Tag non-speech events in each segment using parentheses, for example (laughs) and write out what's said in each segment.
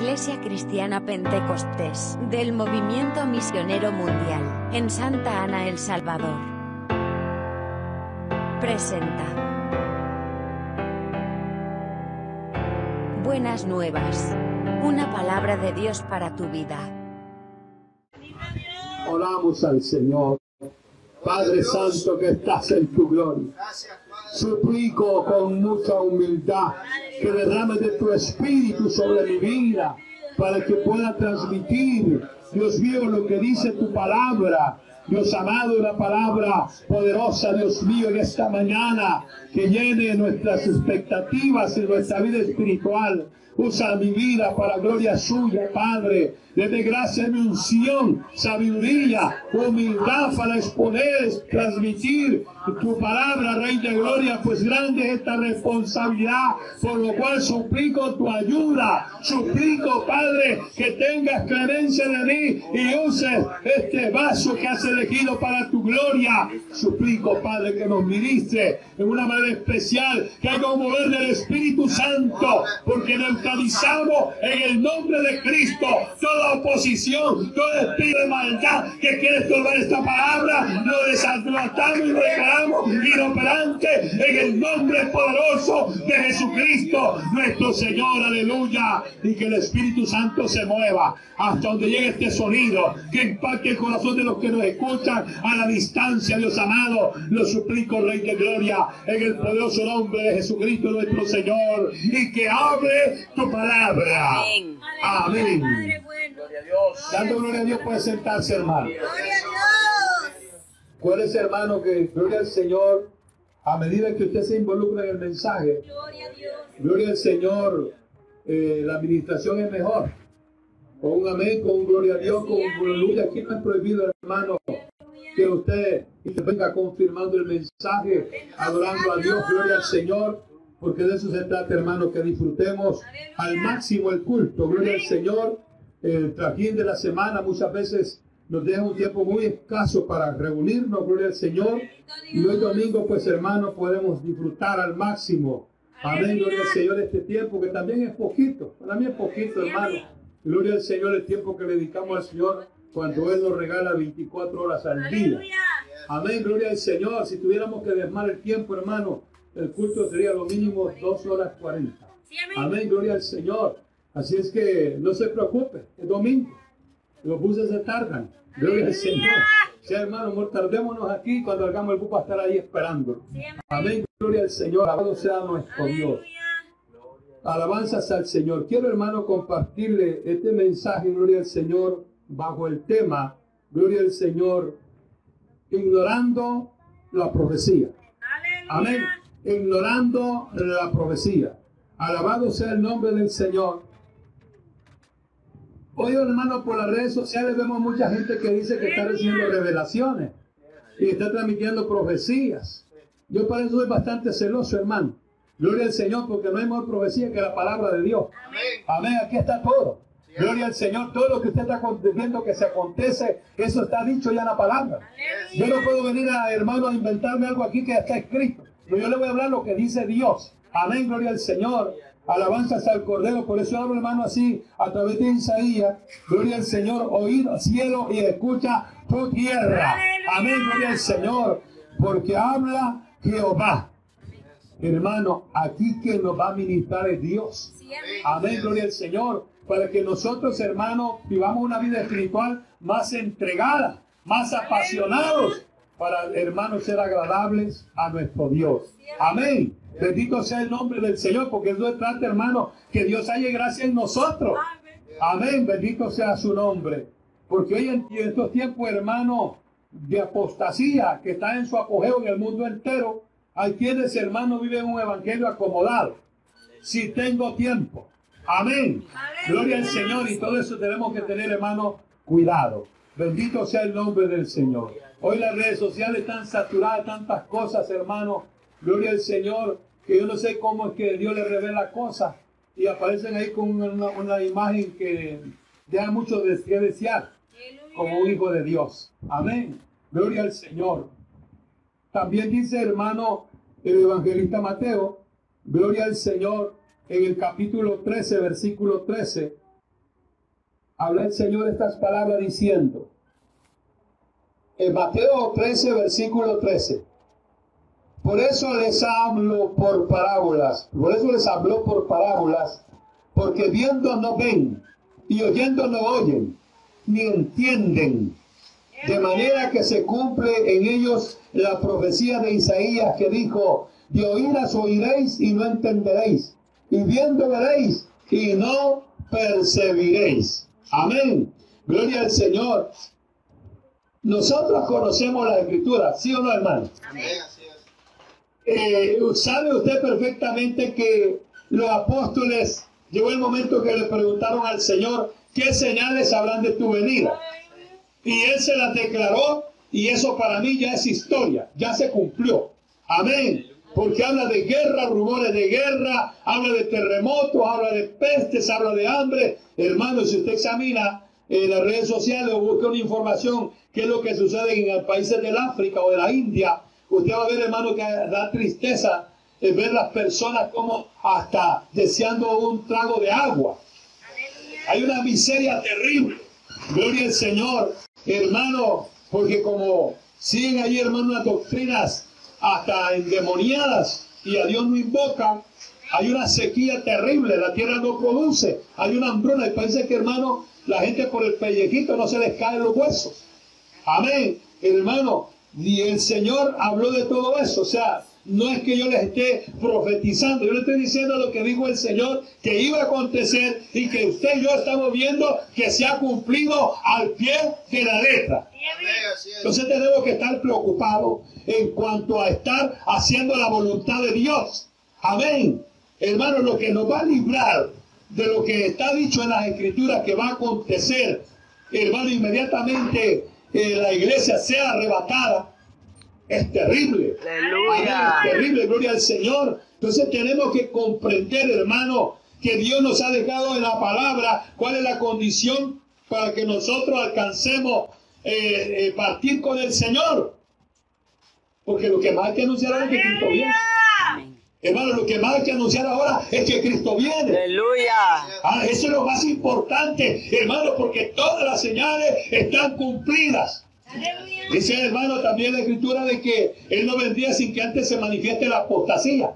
Iglesia Cristiana Pentecostés del Movimiento Misionero Mundial en Santa Ana, El Salvador. Presenta. Buenas nuevas. Una palabra de Dios para tu vida. Oramos al Señor. Padre Santo que estás en tu gloria. Suplico con mucha humildad que derrames de tu espíritu sobre mi vida para que pueda transmitir, Dios mío, lo que dice tu palabra. Dios amado, una palabra poderosa, Dios mío, en esta mañana que llene nuestras expectativas en nuestra vida espiritual. Usa mi vida para gloria suya, Padre. Deme gracia mi unción, sabiduría, humildad para exponer, transmitir tu palabra, Rey de Gloria, pues grande es esta responsabilidad, por lo cual suplico tu ayuda, suplico, Padre, que tengas clemencia de mí y uses este vaso que has elegido para tu gloria. Suplico, Padre, que nos ministre en una manera especial, que haga mover del Espíritu Santo, porque neutralizamos en el nombre de Cristo. Toda oposición, todo espíritu de maldad que quiere estorbar esta palabra, lo desatamos y lo declaramos inoperante en el nombre poderoso de Jesucristo, nuestro Señor, aleluya, y que el Espíritu Santo se mueva hasta donde llegue este sonido, que impacte el corazón de los que nos escuchan a la distancia, Dios amado, lo suplico, Rey de Gloria, en el poderoso nombre de Jesucristo, nuestro Señor, y que hable tu palabra. Amén. Dando gloria a Dios puede sentarse, hermano. Gloria a Dios. Acuérdese, hermano, que gloria al Señor, a medida que usted se involucra en el mensaje, Gloria a Dios. gloria al Señor, eh, la administración es mejor. Con un amén, con un gloria a Dios, con un aleluya. Aquí no es prohibido, hermano, que usted venga confirmando el mensaje, adorando a Dios, gloria al Señor, porque de eso se trata, hermano, que disfrutemos al máximo el culto, gloria al Señor. El trajín de la semana muchas veces nos deja un tiempo muy escaso para reunirnos, gloria al Señor. Y hoy domingo, pues hermano, podemos disfrutar al máximo. Amén, gloria al Señor, este tiempo que también es poquito. Para mí es poquito, hermano. Gloria al Señor, el tiempo que le dedicamos al Señor cuando Él nos regala 24 horas al día. Aleluya. Amén, gloria al Señor. Si tuviéramos que desmar el tiempo, hermano, el culto sería lo mínimo 2 horas 40. Sí, amén. Gloria al Señor. Así es que no se preocupe, es domingo. Los buses se tardan. Gloria al Señor. Sí, hermano, amor, tardémonos aquí cuando hagamos el bus para estar ahí esperando. Amén. Gloria al Señor. Alabado sea nuestro Dios. Alabanzas al Señor. Quiero, hermano, compartirle este mensaje, gloria al Señor, bajo el tema, gloria al Señor, ignorando la profecía. Amén. Ignorando la profecía. Alabado sea el nombre del Señor. Hoy, hermano, por las redes sociales vemos mucha gente que dice que está recibiendo revelaciones y está transmitiendo profecías. Yo para eso soy bastante celoso, hermano. Gloria al Señor, porque no hay mejor profecía que la palabra de Dios. Amén, aquí está todo. Gloria al Señor, todo lo que usted está viendo que se acontece, eso está dicho ya en la palabra. Yo no puedo venir a hermano a inventarme algo aquí que está escrito. Yo le voy a hablar lo que dice Dios. Amén, gloria al Señor. Alabanzas al Cordero. Por eso hablo, hermano, así a través de Isaías. Gloria al Señor. Oíd cielo y escucha tu tierra. Amén, gloria al Señor. Porque habla Jehová. Hermano, aquí que nos va a ministrar es Dios. Amén. Gloria al Señor. Para que nosotros, hermanos, vivamos una vida espiritual más entregada, más apasionados, para, hermanos, ser agradables a nuestro Dios. Amén. Bendito sea el nombre del Señor, porque eso se trata, hermano, que Dios haya gracia en nosotros. Amén. Bendito sea su nombre. Porque hoy en, en estos tiempos, hermano, de apostasía que está en su apogeo en el mundo entero, hay quienes, hermano, viven un evangelio acomodado. Si tengo tiempo. Amén. Gloria al Señor y todo eso tenemos que tener, hermano, cuidado. Bendito sea el nombre del Señor. Hoy las redes sociales están saturadas tantas cosas, hermano. Gloria al Señor, que yo no sé cómo es que Dios le revela cosas y aparecen ahí con una, imagen que deja mucho de desear como un hijo de Dios. Amén. Gloria al Señor. También dice, hermano, el evangelista Mateo, gloria al Señor, en el capítulo 13, versículo 13, habla el Señor estas palabras diciendo, en Mateo 13, versículo 13, por eso les hablo por parábolas, por eso les habló por parábolas, porque viendo no ven y oyendo no oyen, ni entienden, de manera que se cumple en ellos la profecía de Isaías que dijo, de oíras oiréis y no entenderéis, y viendo veréis y no percibiréis. Amén. Gloria al Señor. Nosotros conocemos la escritura, ¿sí o no, hermano? Amén. Eh, sabe usted perfectamente que los apóstoles llegó el momento que le preguntaron al Señor qué señales habrán de tu venida. Y él se las declaró y eso para mí ya es historia, ya se cumplió. Amén. Porque habla de guerra, rumores de guerra, habla de terremotos, habla de pestes, habla de hambre. Hermano, si usted examina en las redes sociales o busca una información, qué es lo que sucede en los países del África o de la India, usted va a ver, hermano, que da tristeza el ver las personas como hasta deseando un trago de agua. Hay una miseria terrible. Gloria al Señor, hermano, porque como siguen ahí, hermano, unas doctrinas hasta endemoniadas y a Dios no invocan, hay una sequía terrible, la tierra no produce, hay una hambruna, y parece que, hermano, la gente por el pellejito no se les caen los huesos. Amén, hermano, y el Señor habló de todo eso, o sea, no es que yo les esté profetizando, yo le estoy diciendo lo que dijo el Señor que iba a acontecer y que usted y yo estamos viendo que se ha cumplido al pie de la letra. Entonces tenemos que estar preocupados en cuanto a estar haciendo la voluntad de Dios. Amén. Hermano, lo que nos va a librar de lo que está dicho en las escrituras que va a acontecer, hermano, inmediatamente eh, la iglesia sea arrebatada, es terrible. Aleluya. Terrible, gloria al Señor. Entonces tenemos que comprender, hermano, que Dios nos ha dejado en la palabra cuál es la condición para que nosotros alcancemos eh, eh, partir con el Señor. Porque lo que más hay que anunciar es que Cristo viene. Hermano, lo que más hay que anunciar ahora es que Cristo viene. Aleluya. Ah, eso es lo más importante, hermano, porque todas las señales están cumplidas. Aleluya. Dice hermano también la escritura de que Él no vendría sin que antes se manifieste la apostasía.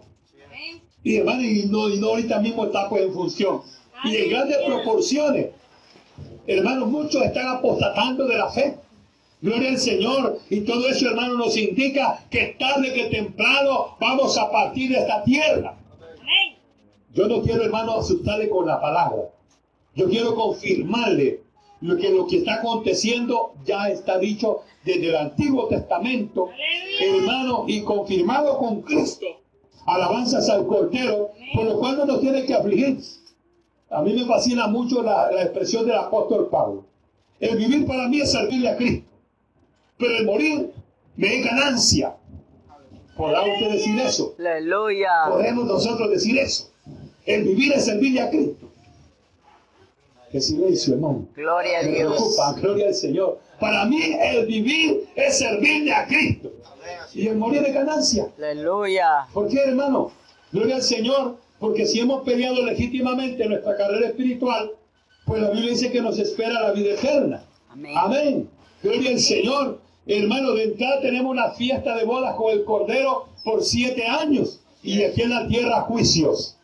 Amén. Y hermano, y no, y no ahorita mismo está pues en función. Y en grandes proporciones. Hermanos, muchos están apostatando de la fe. Gloria al Señor. Y todo eso, hermano, nos indica que tarde que temprano vamos a partir de esta tierra. Amén. Yo no quiero, hermano, asustarle con la palabra. Yo quiero confirmarle lo que lo que está aconteciendo ya está dicho desde el Antiguo Testamento, hermano, y confirmado con Cristo. Alabanzas al Cordero, por lo cual no nos tiene que afligir. A mí me fascina mucho la, la expresión del apóstol Pablo. El vivir para mí es servirle a Cristo, pero el morir me es ganancia. ¿Podrá usted decir eso? Aleluya. Podemos nosotros decir eso. El vivir es servirle a Cristo. Qué silencio, hermano. Gloria a Me Dios. preocupa, gloria al Señor. Para mí el vivir es servirle a Cristo. Y el morir es ganancia. Aleluya. ¿Por qué, hermano? Gloria al Señor. Porque si hemos peleado legítimamente nuestra carrera espiritual, pues la Biblia dice que nos espera la vida eterna. Amén. Amén. Gloria al Señor. Hermano, de entrada tenemos una fiesta de bodas con el Cordero por siete años. Y aquí en la tierra juicios.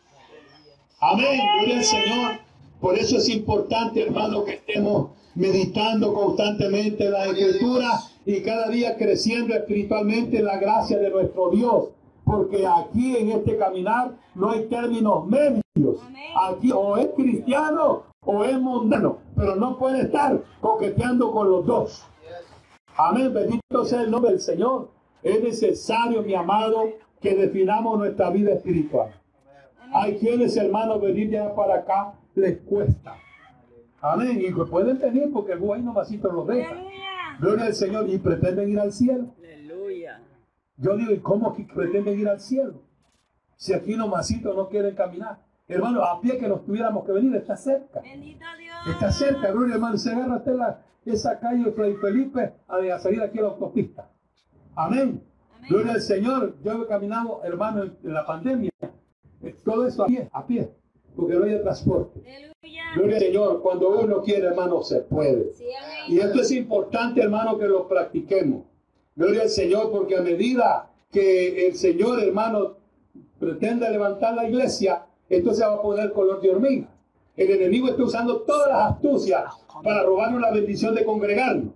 Amén. Gloria al Señor. Por eso es importante, hermano, que estemos meditando constantemente en la Escritura y cada día creciendo espiritualmente en la gracia de nuestro Dios. Porque aquí en este caminar no hay términos medios. Aquí o es cristiano o es mundano, pero no puede estar coqueteando con los dos. Amén, bendito sea el nombre del Señor. Es necesario, mi amado, que definamos nuestra vida espiritual. Hay quienes, hermanos, venir allá para acá les cuesta. Amén. Y pueden venir porque el buen nomasito los deja. Gloria al Señor y pretenden ir al cielo. Aleluya. Yo digo, ¿y cómo que pretenden ir al cielo? Si aquí nomásito no quieren caminar. Hermano, a pie que nos tuviéramos que venir, está cerca. Bendito Dios. Está cerca, gloria hermano. Se agarra usted la, esa calle de Fray Felipe a, salir aquí a la autopista. Amén. Gloria al Señor. Yo he caminado, hermano, en, la pandemia. eh, Todo eso a pie, a pie. Porque no había transporte. Aleluya. Gloria al Señor. Cuando uno quiere, hermano, se puede. Sí. Y esto es importante, hermano, que lo practiquemos. Gloria al Señor, porque a medida que el Señor, hermano, pretende levantar la iglesia, esto se va a poner color de hormiga. El enemigo está usando todas las astucias para robarnos la bendición de congregarnos.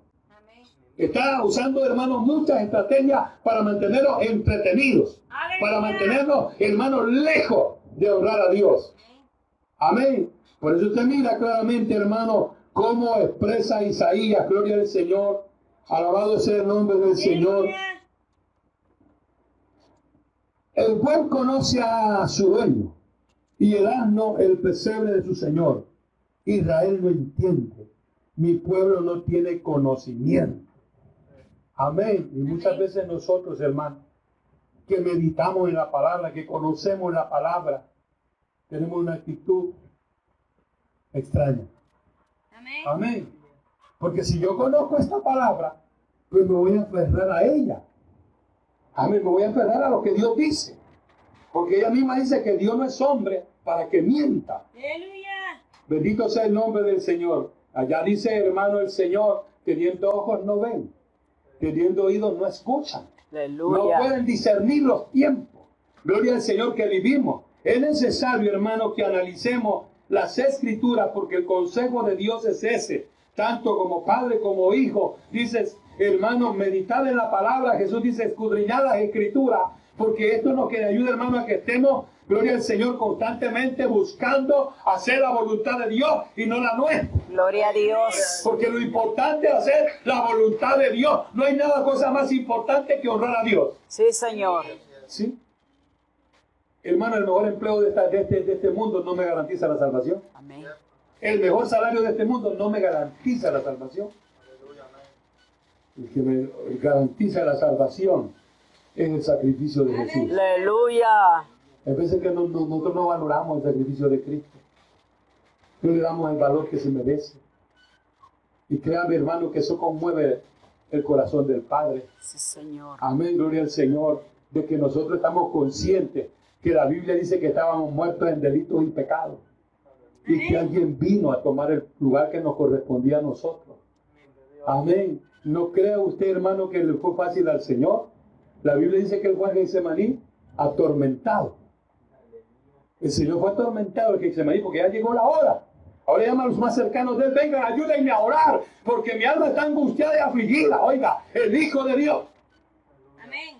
Está usando, hermanos, muchas estrategias para mantenernos entretenidos, para mantenernos, hermanos, lejos de honrar a Dios. Amén. Por eso usted mira claramente, hermano, cómo expresa Isaías, gloria al Señor, alabado sea el nombre del Señor. El buen conoce a su dueño y el asno el pesebre de su señor. Israel no entiende, mi pueblo no tiene conocimiento. Amén. Y muchas veces nosotros, hermanos, que meditamos en la palabra, que conocemos la palabra, tenemos una actitud extraña. Amén. Amén. Porque si yo conozco esta palabra, pues me voy a aferrar a ella. Amén. Me voy a aferrar a lo que Dios dice. Porque ella misma dice que Dios no es hombre para que mienta. Aleluya. Bendito sea el nombre del Señor. Allá dice, hermano, el Señor, teniendo ojos no ven, teniendo oídos no escuchan. No Aleluya. pueden discernir los tiempos. Gloria al Señor que vivimos. Es necesario, hermano, que analicemos las escrituras porque el consejo de Dios es ese. Tanto como padre como hijo. Dices, hermano, meditar en la palabra. Jesús dice, escudriñar las escrituras. Porque esto nos que ayuda, hermano, a que estemos, gloria al Señor, constantemente buscando hacer la voluntad de Dios y no la nuestra. Gloria a Dios. Porque lo importante es hacer la voluntad de Dios. No hay nada cosa más importante que honrar a Dios. Sí, Señor. ¿Sí? Hermano, el mejor empleo de, esta- de este, de este mundo no me garantiza la salvación. Amén. El mejor salario de este mundo no me garantiza la salvación. El que me garantiza la salvación es el sacrificio de Jesús. Aleluya. Hay veces que no- no- nosotros no valoramos el sacrificio de Cristo. No le damos el valor que se merece. Y créame, hermano, que eso conmueve el corazón del Padre. Sí, Señor. Amén, gloria al Señor, de que nosotros estamos conscientes que la Biblia dice que estábamos muertos en delitos y pecados. Y que alguien vino a tomar el lugar que nos correspondía a nosotros. Amén. ¿No crea usted, hermano, que le fue fácil al Señor? La Biblia dice que el Juan Getsemaní atormentado. El Señor fue atormentado el Getsemaní porque ya llegó la hora. Ahora llama a los más cercanos de él, vengan, ayúdenme a orar, porque mi alma está angustiada y afligida. Oiga, el Hijo de Dios. Amén.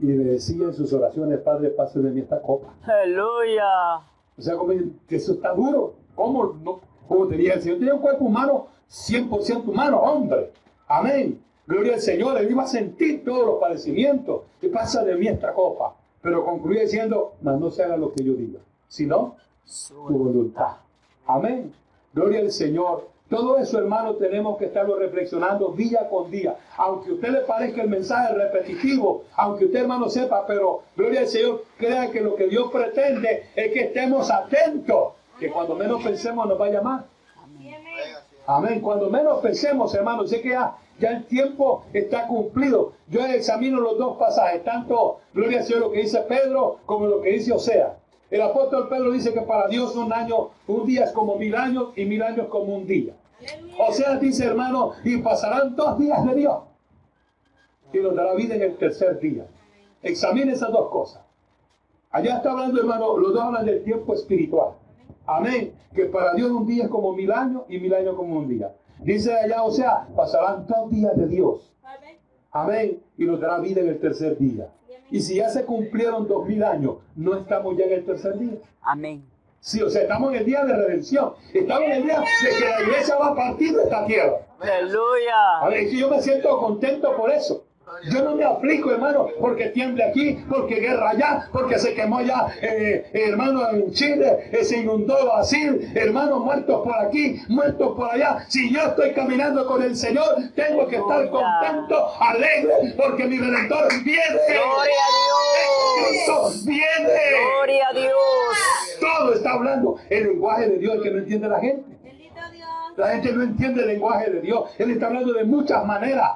Y le decía en sus oraciones, Padre, pase de mí esta copa. Aleluya. O sea, como que eso está duro. ¿Cómo? No? Como tenía el Señor, tenía un cuerpo humano, 100% humano, hombre. Amén. Gloria al Señor, él iba a sentir todos los padecimientos. ¿Qué pasa de mí esta copa? Pero concluye diciendo, mas no se haga lo que yo diga, sino tu voluntad. Amén. Gloria al Señor. Todo eso, hermano, tenemos que estarlo reflexionando día con día. Aunque a usted le parezca el mensaje repetitivo, aunque usted, hermano, sepa, pero gloria al Señor, crea que lo que Dios pretende es que estemos atentos. Que cuando menos pensemos nos va a llamar. Amén. Amén. Cuando menos pensemos, hermano, sé que ya, ya el tiempo está cumplido. Yo examino los dos pasajes, tanto, gloria al Señor, lo que dice Pedro como lo que dice Osea. El apóstol Pedro dice que para Dios un año, un día es como mil años y mil años como un día. Aleluya. Osea dice, hermano, y pasarán dos días de Dios. Y nos dará vida en el tercer día. Examine esas dos cosas. Allá está hablando, hermano, los dos hablan del tiempo espiritual. Amén. Que para Dios un día es como mil años y mil años como un día. Dice allá, o sea, pasarán dos días de Dios. Amén. Y nos dará vida en el tercer día. Y si ya se cumplieron dos mil años, no estamos ya en el tercer día. Amén. Sí, o sea, estamos en el día de redención. Estamos en el día de que la iglesia va a partir de esta tierra. A Aleluya. ver, y yo me siento contento por eso. Yo no me aplico, hermano, porque tiemble aquí, porque guerra allá, porque se quemó allá, eh, hermano, en Chile, eh, se inundó Brasil, hermanos muertos por aquí, muertos por allá. Si yo estoy caminando con el Señor, tengo que estar contento, alegre, porque mi Redentor viene. Gloria a Dios. Cristo viene. Gloria a Dios. Todo está hablando el lenguaje de Dios que no entiende la gente. La gente no entiende el lenguaje de Dios. Él está hablando de muchas maneras.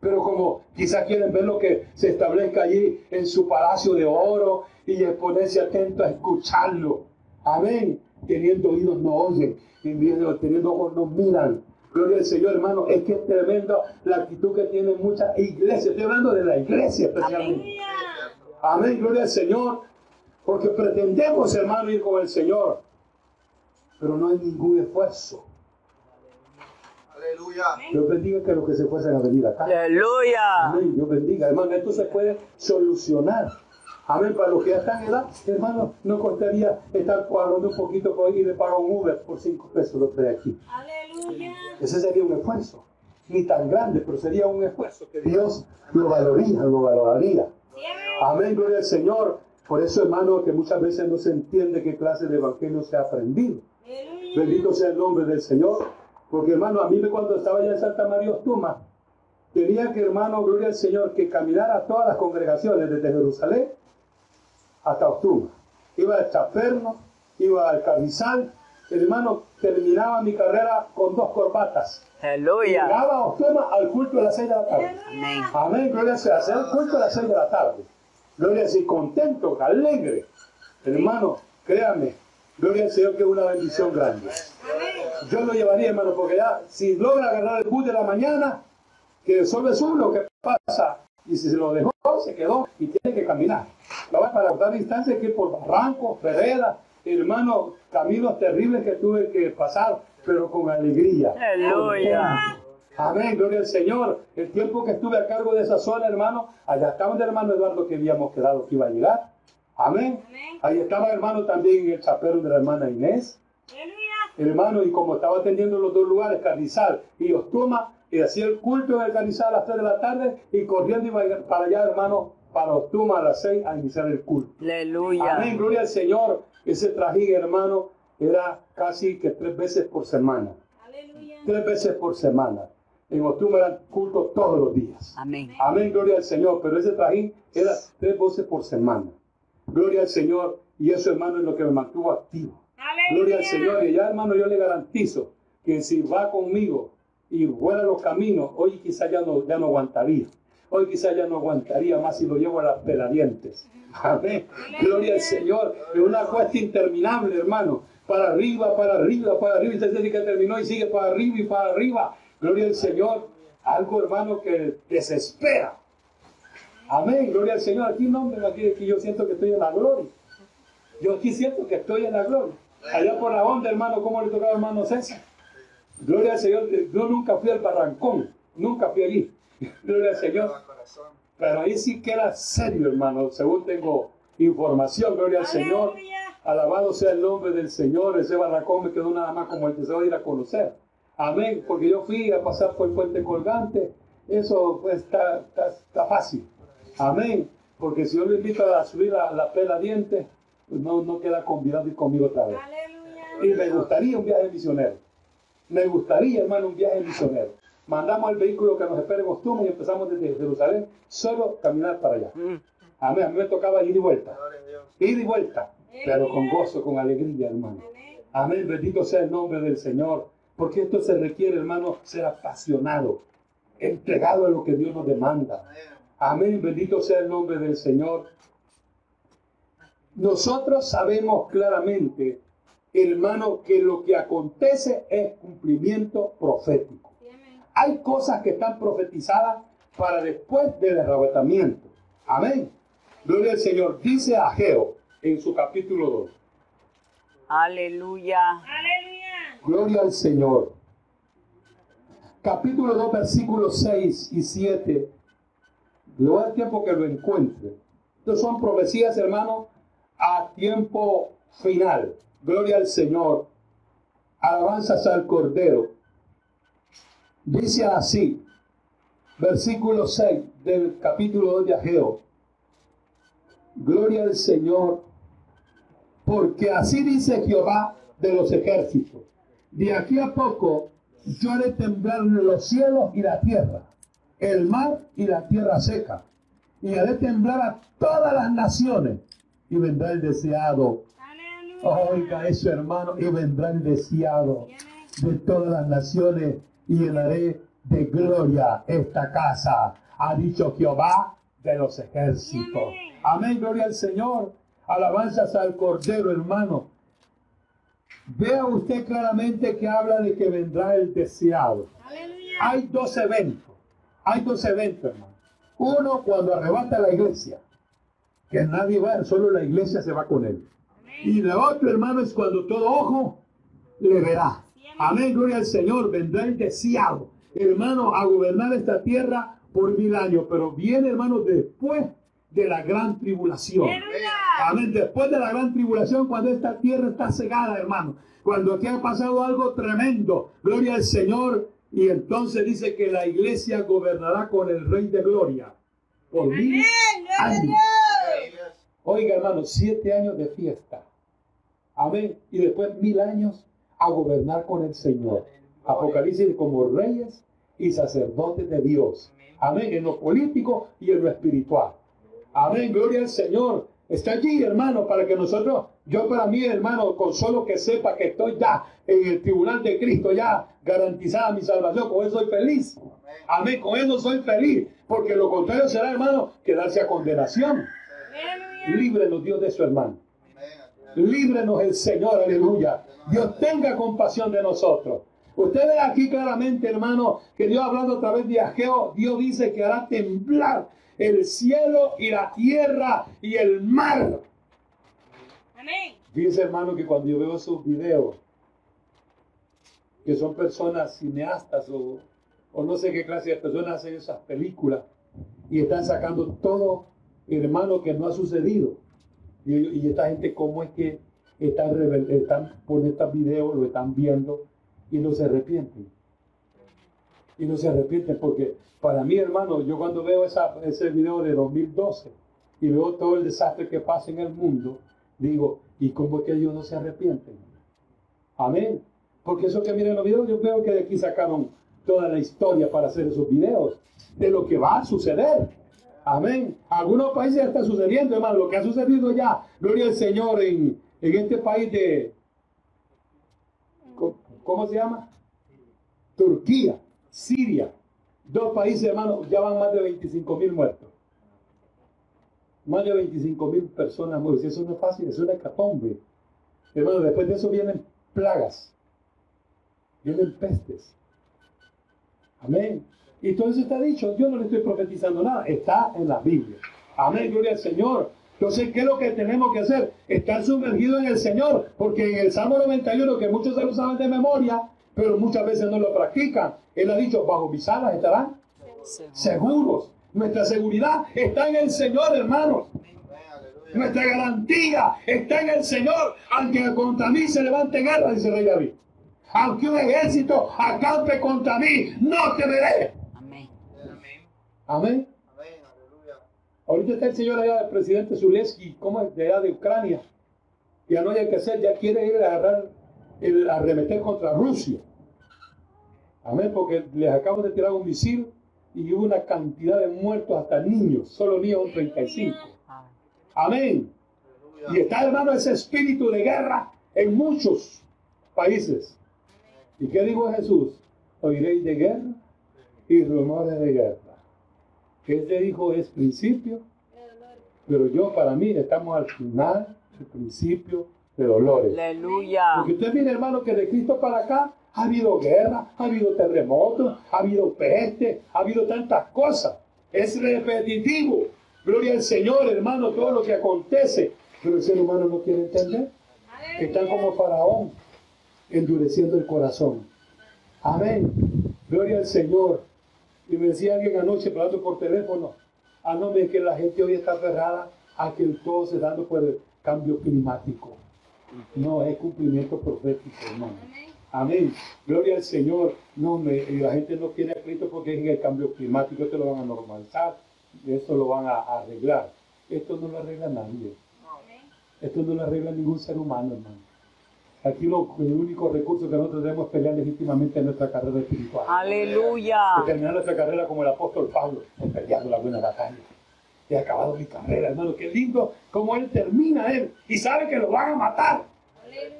Pero como quizás quieren ver lo que se establezca allí en su palacio de oro y ponerse atento a escucharlo. Amén. teniendo oídos no oyen, y teniendo ojos no miran. Gloria al Señor, hermano. Es que es tremendo la actitud que tienen muchas iglesias. Estoy hablando de la iglesia especialmente. Amén, gloria al Señor. Porque pretendemos, hermano, ir con el Señor. Pero no hay ningún esfuerzo. Aleluya. Dios bendiga que los que se esfuerzan a venir acá. Aleluya. Amén, Dios bendiga. Hermano, esto se puede solucionar. Amén, para los que ya están en edad, hermano, no costaría estar cuadrando un poquito por ir de pagar un Uber por 5 pesos lo trae aquí. Aleluya. Ese sería un esfuerzo. Ni tan grande, pero sería un esfuerzo que Dios lo valoraría, lo valoraría. Amén. Amén, gloria al Señor. Por eso, hermano, que muchas veces no se entiende qué clase de evangelio se ha aprendido. Bendito sea el nombre del Señor. Porque, hermano, a mí me cuando estaba allá en Santa María Ostuma, tenía que, hermano, gloria al Señor, que caminar a todas las congregaciones desde Jerusalén hasta Ostuma. Iba al Chaperno, iba al Carrizal. Hermano, terminaba mi carrera con dos corbatas. Aleluya. Llegaba a Ostuma al culto a las seis de la tarde. Amén. Amén, gloria sea. Hacer el culto a las 6 de la tarde. Gloria al Señor, contento, alegre. Hermano, créame, gloria al Señor que es una bendición grande. Yo lo llevaría, hermano, porque ya, si logra agarrar el bus de la mañana, que solo es uno que pasa, y si se lo dejó, se quedó y tiene que caminar. Para dar distancia que por barrancos, veredas, hermano, caminos terribles que tuve que pasar, pero con alegría. Aleluya. Amén, gloria al Señor. El tiempo que estuve a cargo de esa zona, hermano, allá estaba el hermano Eduardo que habíamos quedado que iba a llegar. Amén. Amén. Ahí estaba hermano también el chapero de la hermana Inés. Aleluya. Hermano, y como estaba atendiendo los dos lugares, Carrizal y Ostuma, y hacía el culto en el Carrizal a las 3 de la tarde y corriendo iba para allá, hermano, para Ostuma a las 6 a iniciar el culto. Aleluya. Amén, gloria al Señor. Ese trajín, hermano, era casi que tres veces por semana. Aleluya. Tres veces por semana. En Ostuma eran cultos todos los días. Amén. Amén, gloria al Señor. Pero ese trajín era tres veces por semana. Gloria al Señor. Y eso, hermano, es lo que me mantuvo activo. Gloria al Señor. Y ya, hermano, yo le garantizo que si va conmigo y vuela los caminos, hoy quizá ya no, ya no aguantaría. Hoy quizá ya no aguantaría más si lo llevo a las peladientes. Amén. Gloria al Señor. Es una cuesta interminable, hermano. Para arriba, para arriba, para arriba. Y usted dice que terminó y sigue para arriba y para arriba. Gloria al Señor. Algo, hermano, que desespera. Amén. Gloria al Señor. Aquí no, hombre, aquí, aquí yo siento que estoy en la gloria. Yo aquí siento que estoy en la gloria. Allá por la onda, hermano, ¿cómo le tocaba hermano César? Gloria al Señor. Yo nunca fui al barrancón. Nunca fui allí. (laughs) Gloria al Señor. Pero ahí sí que era serio, hermano. Según tengo información, gloria al Señor. Alabado sea el nombre del Señor. Ese barracón me quedó nada más como el deseo de ir a conocer. Amén. Porque yo fui a pasar por el puente colgante. Eso pues, está, está, está fácil. Amén. Porque si yo lo invito a subir a la pela diente, pues no, no queda convidado ir conmigo otra vez. Aleluya. Y me gustaría un viaje misionero. Me gustaría, hermano, un viaje misionero. Mandamos el vehículo que nos espere Ostuma y empezamos desde Jerusalén solo caminar para allá. Mm. Amén. A mí me tocaba ir y vuelta. Gloria a Dios. Ir y vuelta. Pero con gozo, con alegría, hermano. Amén. Amén. Bendito sea el nombre del Señor. Porque esto se requiere, hermano, ser apasionado, entregado a lo que Dios nos demanda. Amén. Bendito sea el nombre del Señor. Nosotros sabemos claramente, hermano, que lo que acontece es cumplimiento profético. Hay cosas que están profetizadas para después del arrebatamiento. Amén. Gloria al Señor. Dice Ageo en su capítulo 2. Aleluya. Aleluya. Gloria al Señor. Capítulo 2, versículos 6 y 7. Le voy a dar tiempo que lo encuentre. Estas son profecías, hermano, a tiempo final. Gloria al Señor. Alabanzas al Cordero. Dice así, versículo 6 del capítulo 2 de Ageo. Gloria al Señor. Porque así dice Jehová de los ejércitos. De aquí a poco yo haré temblar los cielos y la tierra, el mar y la tierra seca. Y haré temblar a todas las naciones. Y vendrá el deseado. Aleluya. Oiga eso, hermano. Y vendrá el deseado de todas las naciones. Y llenaré de gloria esta casa. Ha dicho Jehová de los ejércitos. Amén, gloria al Señor. Alabanzas al Cordero, hermano. Vea usted claramente que habla de que vendrá el deseado. Hay dos eventos. Hay dos eventos, hermano. Uno cuando arrebata la iglesia, que nadie va, solo la iglesia se va con él. Y el otro, hermano, es cuando todo ojo le verá. Amén, gloria al Señor. Vendrá el deseado, hermano, a gobernar esta tierra por mil años. Pero viene, hermano, después de la gran tribulación. Amén. Después de la gran tribulación, cuando esta tierra está cegada, hermano. Cuando aquí ha pasado algo tremendo. Gloria al Señor. Y entonces dice que la iglesia gobernará con el Rey de Gloria. Por mil Amén. Gloria a años. Oiga, hermano, siete años de fiesta. Amén. Y después mil años a gobernar con el Señor. Apocalipsis como reyes y sacerdotes de Dios. Amén. En lo político y en lo espiritual. Amén. Gloria al Señor. Está allí, hermano, para que nosotros, yo para mí, hermano, con solo que sepa que estoy ya en el tribunal de Cristo, ya garantizada mi salvación, con eso soy feliz. Amén. Con eso soy feliz. Porque lo contrario será, hermano, quedarse a condenación. Líbrenos Dios de su hermano. Líbrenos el Señor, aleluya. Dios tenga compasión de nosotros. Usted ve aquí claramente, hermano, que Dios hablando a través de Ageo, Dios dice que hará temblar el cielo y la tierra y el mar. Amén. Dice, hermano, que cuando yo veo esos videos, que son personas cineastas o, o no sé qué clase de personas hacen esas películas y están sacando todo, hermano, que no ha sucedido. Y, esta gente, ¿cómo es que están, están por estos videos, lo están viendo y no se arrepienten? Y no se arrepienten porque para mí, hermano, yo cuando veo esa, ese video de 2012 y veo todo el desastre que pasa en el mundo, digo, ¿y cómo es que ellos no se arrepienten? Amén. Porque eso que miren los videos, yo veo que de aquí sacaron toda la historia para hacer esos videos de lo que va a suceder. Amén. Algunos países está sucediendo, hermano. Lo que ha sucedido ya, gloria al Señor, en, en este país de. ¿Cómo, se llama? Turquía, Siria. Dos países, hermano, ya van más de 25 mil muertos. Más de 25 mil personas muertas. Eso no es fácil, es una hecatombe. Hermano, después de eso vienen plagas. Vienen pestes. Amén. Y todo eso está dicho. Yo no le estoy profetizando nada. Está en la Biblia. Amén. Gloria al Señor. Entonces, ¿qué es lo que tenemos que hacer? Estar sumergidos en el Señor. Porque en el Salmo 91, que muchos se lo saben de memoria, pero muchas veces no lo practican, Él ha dicho, bajo mis alas estarán seguros. Nuestra seguridad está en el Señor, hermanos. Nuestra garantía está en el Señor. Aunque contra mí se levante guerra, dice el rey David. Aunque un ejército acampe contra mí, no temeré. Amén. Amén. Ahorita está el señor allá, el presidente Zelensky, ¿cómo es? De allá de Ucrania. Ya no hay que hacer, ya quiere ir a agarrar, el, a arremeter contra Rusia. Amén, porque les acabo de tirar un misil y hubo una cantidad de muertos hasta niños, solo niños un 35. Amén. Y está, hermano, ese espíritu de guerra en muchos países. ¿Y qué dijo Jesús? Oiréis de guerra y rumores de guerra. Este dijo es principio, pero yo para mí estamos al final del principio de dolores. Aleluya. Porque usted mire, hermano, que de Cristo para acá ha habido guerra, ha habido terremotos, ha habido peste, ha habido tantas cosas. Es repetitivo. Gloria al Señor, hermano, todo lo que acontece. Pero el ser humano no quiere entender. Están como faraón, endureciendo el corazón. Amén. Gloria al Señor. Y me decía alguien anoche, hablando por teléfono, ah, no, es que la gente hoy está aferrada a que todo se dando por el cambio climático. No, es cumplimiento profético, hermano. Amén. Gloria al Señor. No, me, la gente no quiere a Cristo porque es el cambio climático, esto lo van a normalizar, esto lo van a arreglar. Esto no lo arregla nadie. Esto no lo arregla ningún ser humano, hermano. Aquí lo, el único recurso que nosotros debemos pelear legítimamente es nuestra carrera espiritual. Aleluya. De terminar nuestra carrera como el apóstol Pablo, peleando la buena batalla. He acabado mi carrera, hermano. Qué lindo como él termina él y sabe que lo van a matar.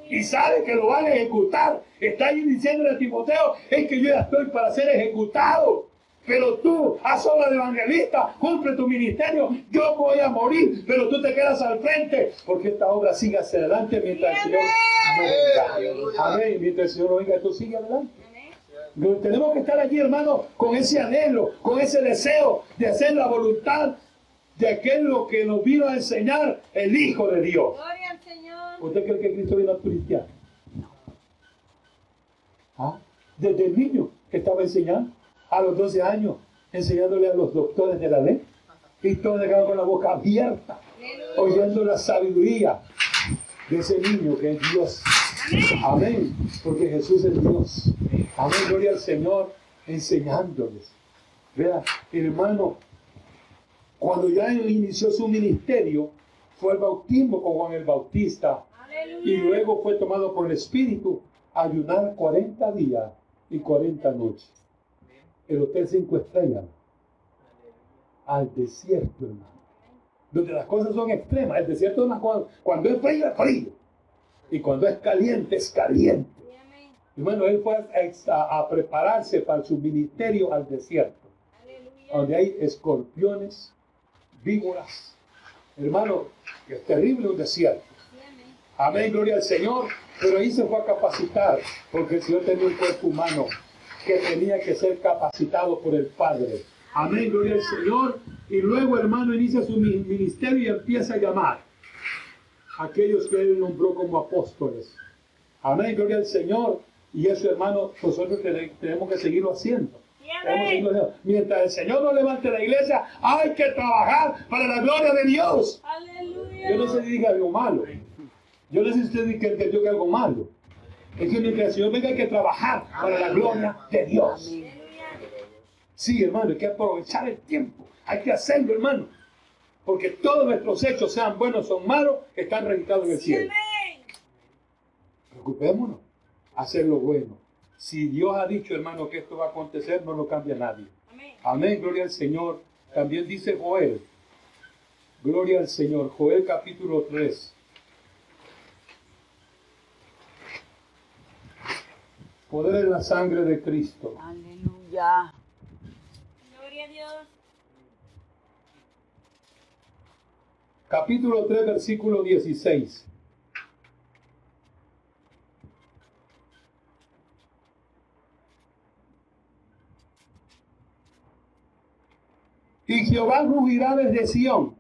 Y sabe que lo van a ejecutar. Está ahí diciéndole a Timoteo, es que yo ya estoy para ser ejecutado. Pero tú haz obra de evangelista, cumple tu ministerio, yo voy a morir, pero tú te quedas al frente, porque esta obra sigue hacia adelante mientras el Señor no venga. Amén, mientras el Señor no venga, tú sigue adelante. Amén. Tenemos que estar allí, hermano, con ese anhelo, con ese deseo de hacer la voluntad de aquello que nos vino a enseñar el Hijo de Dios. Gloria al Señor. ¿Usted cree que Cristo vino a cristiano? ¿Ah? Desde el niño que estaba enseñando, a los 12 años, enseñándole a los doctores de la ley. Y todos dejaban con la boca abierta, oyendo la sabiduría de ese niño que es Dios. Amén. Porque Jesús es Dios. Amén. Gloria al Señor enseñándoles. Vea, hermano, cuando ya inició su ministerio, fue el bautismo con Juan el Bautista y luego fue tomado por el Espíritu a ayunar 40 días y 40 noches. El Hotel Cinco Estrellas, al desierto, hermano. Donde las cosas son extremas. El desierto es una cosa, cuando es frío, es frío. Y cuando es caliente, es caliente. Hermano, él fue a, prepararse para su ministerio al desierto, Aleluya. donde hay escorpiones, víboras. Hermano, es terrible un desierto. Amén, gloria al Señor. Pero ahí se fue a capacitar, porque el Señor tenía un cuerpo humano que tenía que ser capacitado por el Padre. Amén, gloria al Señor. Y luego, hermano, inicia su mi- ministerio y empieza a llamar a aquellos que él nombró como apóstoles. Amén, gloria al Señor. Y eso, hermano, nosotros tene- tenemos que seguirlo haciendo. Mientras el Señor no levante la iglesia, hay que trabajar para la gloria de Dios. Aleluya. Yo no sé si diga algo malo. Yo no sé si usted dice que entendió que algo malo. Es que el Señor venga hay que trabajar para la gloria de Dios. Sí, hermano, hay que aprovechar el tiempo. Hay que hacerlo, hermano. Porque todos nuestros hechos, sean buenos o malos, están registrados en el cielo. Preocupémonos. Hacer lo bueno. Si Dios ha dicho, hermano, que esto va a acontecer, no lo cambia nadie. Amén, gloria al Señor. También dice Joel. Gloria al Señor. Joel capítulo 3. Poder en la sangre de Cristo. Aleluya. Gloria a Dios. Capítulo 3, versículo 16. Y Jehová rugirá desde Sión,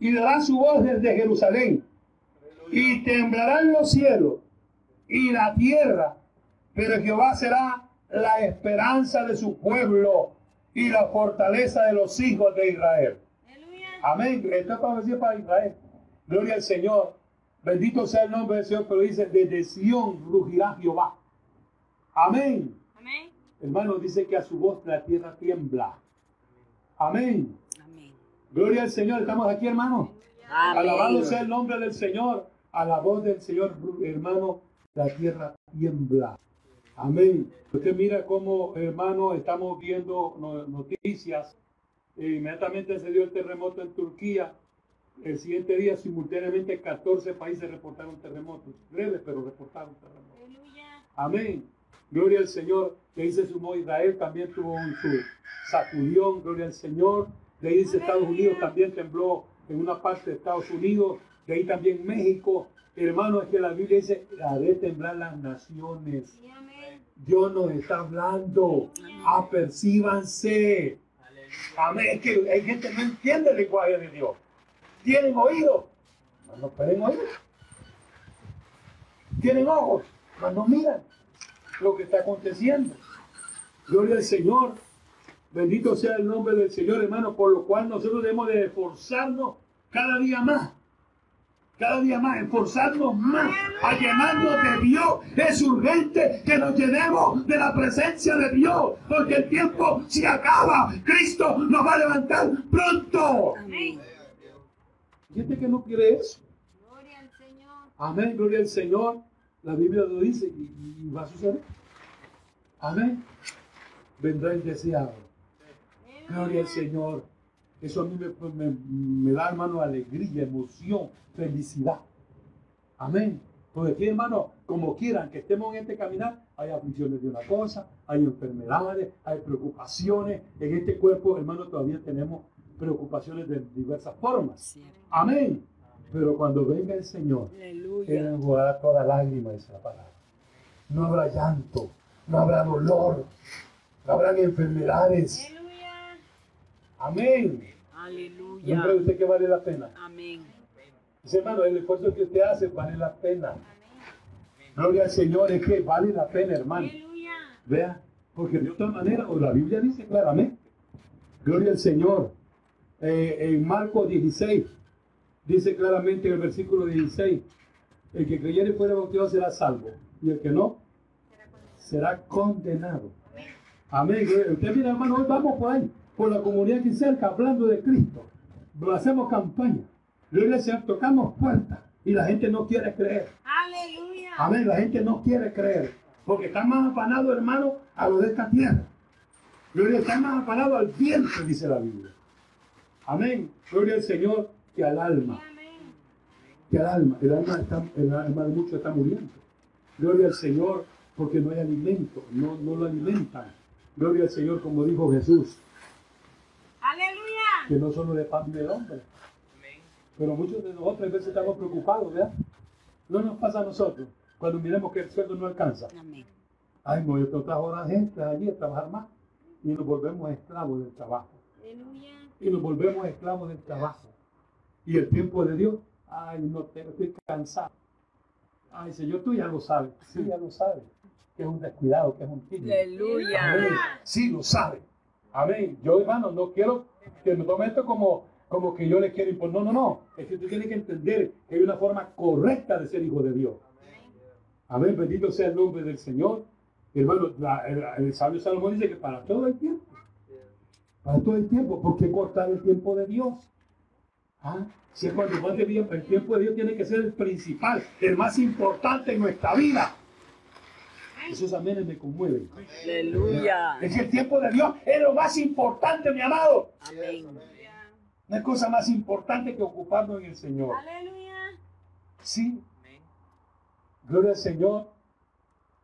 y dará su voz desde Jerusalén, y temblarán los cielos y la tierra, pero Jehová será la esperanza de su pueblo y la fortaleza de los hijos de Israel. Aleluya. Amén. Esta profecía es para Israel. Gloria al Señor. Bendito sea el nombre del Señor, pero dice, desde Sión rugirá Jehová. Amén. Amén. Hermano, dice que a su voz la tierra tiembla. Amén. Amén. Gloria al Señor. Estamos aquí, hermano. Alabado sea el nombre del Señor. A la voz del Señor, hermano, la tierra tiembla. Amén. Usted mira cómo, hermano, estamos viendo no- noticias. Eh, inmediatamente se dio el terremoto en Turquía. El siguiente día, simultáneamente, 14 países reportaron terremotos. Breves, pero reportaron terremotos. Aleluya. Amén. Gloria al Señor. De ahí se sumó Israel, también tuvo un, su sacudión. Gloria al Señor. De ahí dice Estados Unidos, también tembló en una parte de Estados Unidos. De ahí también México. Hermano, es que la Biblia dice, haré temblar las naciones. Amén. Dios nos está hablando. Apercíbanse. Amén. Es que hay gente que no entiende el lenguaje de Dios. Tienen oídos, mas no pueden oír. Tienen ojos, mas no miran lo que está aconteciendo. Gloria al Señor. Bendito sea el nombre del Señor, hermano, por lo cual nosotros debemos de esforzarnos cada día más. Cada día más, esforzarnos más a llenarnos de Dios. Es urgente que nos llenemos de la presencia de Dios, porque el tiempo se acaba. Cristo nos va a levantar pronto. Amén. Gente que no quiere eso. Gloria al Señor. Amén, gloria al Señor. La Biblia lo dice y, y va a suceder. Amén. Vendrá el deseado. Gloria al Señor. Eso a mí me, me- me da, hermano, alegría, emoción, felicidad. Amén. Porque aquí, hermano, como quieran que estemos en este caminar, hay aflicciones de una cosa, hay enfermedades, hay preocupaciones. En este cuerpo, hermano, todavía tenemos preocupaciones de diversas formas. Amén. Pero cuando venga el Señor, Él enjugará toda lágrima, dice la palabra. No habrá llanto, no habrá dolor, no habrán enfermedades. Amén. ¿No Aleluya. cree usted que vale la pena? Amén. Dice, hermano, el esfuerzo que usted hace vale la pena. Gloria al Señor, es que vale la pena, hermano. Aleluya. Vea, porque de otra manera, o la Biblia dice claramente, gloria al Señor. Eh, en Marcos 16, dice claramente en el versículo 16, el que creyere y fuera bautizado será salvo, y el que no, será condenado. Amén. Gloria- Usted mira, hermano, hoy vamos por ahí, por la comunidad que cerca, hablando de Cristo. Lo hacemos campaña. Al Señor, tocamos puertas y la gente no quiere creer. Aleluya. Amén, la gente no quiere creer, porque están más afanados, hermano, a lo de esta tierra. Gloria, están más afanados al viento, dice la Biblia. Amén, gloria al Señor que al alma, Amén. que al alma. El alma, está, el alma de muchos está muriendo. Gloria al Señor porque no hay alimento, no, no lo alimentan. Gloria al Señor, como dijo Jesús. Que no solo de pan del hombre. Pero muchos de nosotros a veces estamos preocupados, ¿verdad? No nos pasa a nosotros cuando miremos que el sueldo no alcanza. Ay, no, yo tengo otras horas extras allí a trabajar más. Y nos volvemos esclavos del trabajo. Y nos volvemos esclavos del trabajo. Y el tiempo de Dios, ay, no tengo, estoy cansado. Ay, Señor, tú ya lo sabes. Sí, ya lo sabes. Que es un descuidado, que es un. Amén. Aleluya. Sí, lo sabe. Amén. Yo, hermano, no quiero que me tome esto como, como que yo le quiero imponer. No, no, no. Es que tú tienes que entender que hay una forma correcta de ser hijo de Dios. Amén. Bendito sea el nombre del Señor. Hermano, la- el, el sabio Salomón dice que para todo el tiempo. Para todo el tiempo. ¿Por qué cortar el tiempo de Dios? ¿Ah? Si es cuando más de bien, el tiempo de Dios tiene que ser el principal, el más importante en nuestra vida. Esos amenes me conmueven. Aleluya. Es que el tiempo de Dios es lo más importante, mi amado. Amén. No hay cosa más importante que ocuparnos en el Señor. Aleluya. Sí. Gloria al Señor.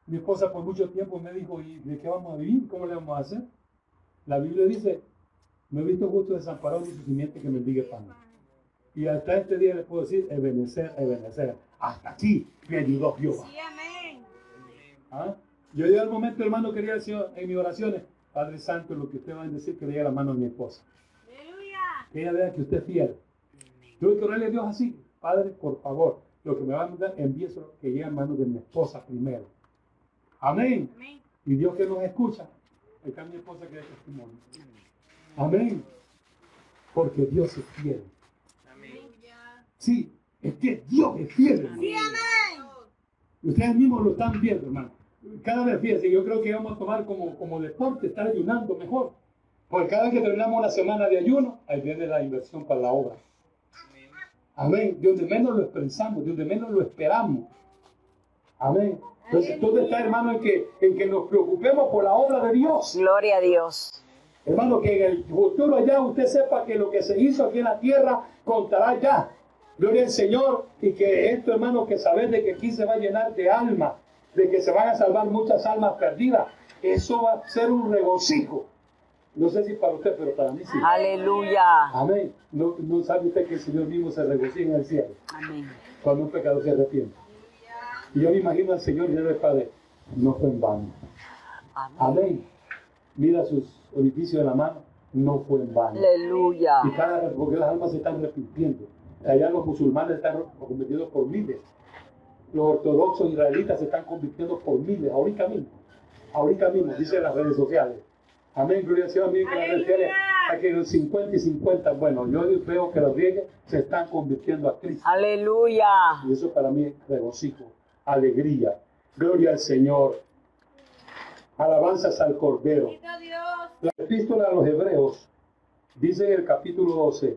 Mi esposa por mucho tiempo me dijo, ¿y de qué vamos a vivir? ¿Cómo le vamos a hacer? La Biblia dice, no he visto justo desamparado ni su simiente que mendigue pan. Y hasta este día le puedo decir, Ebenezer, Ebenezer. Hasta aquí me ayudó Jehová. Sí, amén. ¿Ah? Yo llegué al momento, hermano, quería decir en mis oraciones, Padre Santo, lo que usted va a decir, que le a la mano a mi esposa. Aleluya. Que ella vea que usted es fiel. Tuve que orarle a Dios así, Padre, por favor, lo que me va a mandar, envíeselo que llegue a manos de mi esposa primero. Amén. Amén. Y Dios que nos escucha, está mi esposa que es testimonio. Amén. Porque Dios es fiel. Aleluya. Sí, es que Dios es fiel, hermano. Sí, amén. Ustedes mismos lo están viendo, hermano. Cada vez, fíjense, yo creo que vamos a tomar como, como deporte estar ayunando mejor. Porque cada vez que terminamos una semana de ayuno, ahí viene la inversión para la obra. Amén. De donde menos lo expresamos, de donde menos lo esperamos. Amén. Entonces, todo está, hermano, en que, en que nos preocupemos por la obra de Dios. Gloria a Dios. Hermano, que en el futuro allá usted sepa que lo que se hizo aquí en la tierra contará ya. Gloria al Señor. Y que esto, hermano, que saber de que aquí se va a llenar de almas, de que se van a salvar muchas almas perdidas. Eso va a ser un regocijo. No sé si para usted, pero para mí sí. Aleluya. Amén. No, no sabe usted que el Señor mismo se regocija en el cielo Amén. cuando un pecador se arrepiente. Y yo me imagino al Señor y al Padre, no fue en vano. Amén. Amén. Mira sus orificios de la mano, no fue en vano. Aleluya. Y cada porque las almas se están arrepintiendo. Allá los musulmanes están convirtiendo por miles. Los ortodoxos israelitas se están convirtiendo por miles, ahorita mismo. Ahorita mismo, dicen las redes sociales. Amén, gloria al Señor. Miren que las redes sociales, hay que los 50 y 50. Bueno, yo veo que los riegues se están convirtiendo a Cristo. Aleluya. Y eso para mí es regocijo, alegría. Gloria al Señor. Alabanzas al Cordero. La epístola a los Hebreos dice en el capítulo 12.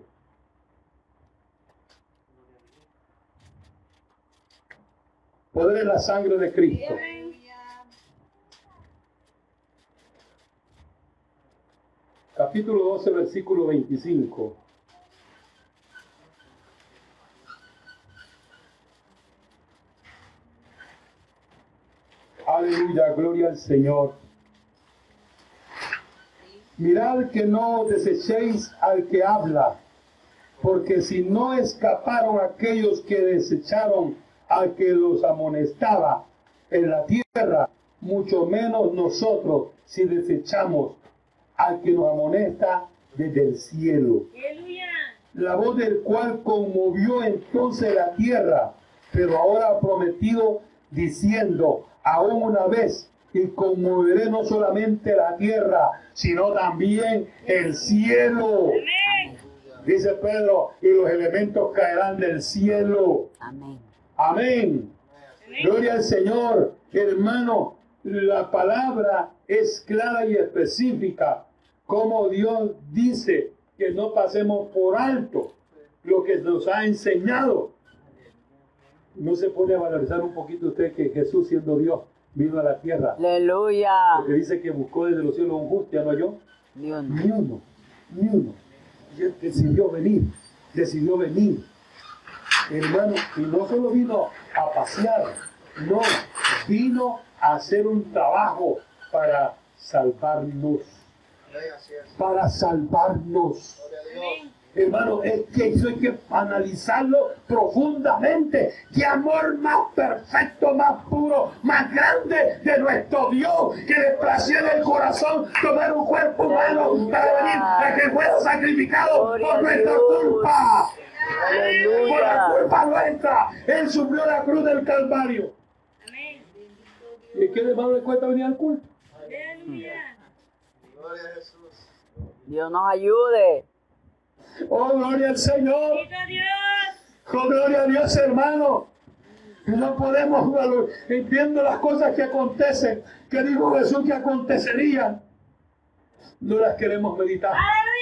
Poder en la sangre de Cristo. Capítulo 12, versículo 25. Aleluya, gloria al Señor. Mirad que no desechéis al que habla, porque si no escaparon aquellos que desecharon al que los amonestaba en la tierra, mucho menos nosotros si desechamos al que nos amonesta desde el cielo Aleluya. la voz del cual conmovió entonces la tierra, pero ahora ha prometido diciendo, aún una vez, y conmoveré no solamente la tierra, sino también el cielo. Amén. Dice Pedro, y los elementos caerán del cielo. Amén. Amén. Gloria al Señor. Hermano, la palabra es clara y específica. Como Dios dice que no pasemos por alto lo que nos ha enseñado. No se pone a valorizar un poquito usted que Jesús siendo Dios vino a la tierra. Aleluya. Porque dice que buscó desde los cielos un justo, ya no yo. Dios. Ni uno, ni uno. Y él decidió venir, decidió venir. Hermano, y no solo vino a pasear, no, vino a hacer un trabajo para salvarnos, para salvarnos. Hermano, es que eso hay que analizarlo profundamente. Qué amor más perfecto, más puro, más grande de nuestro Dios, que le en el corazón tomar un cuerpo humano para venir a que fuera sacrificado por nuestra culpa. Por la Aleluya. culpa nuestra. Él sufrió la cruz del Calvario. Amén. ¿Y qué hermano le cuesta venir al culto? Aleluya. Dios nos ayude. Oh, gloria al Señor. Dios. Oh, gloria a Dios, hermano. No podemos, viendo las cosas que acontecen, que dijo Jesús que acontecerían, no las queremos meditar. Aleluya.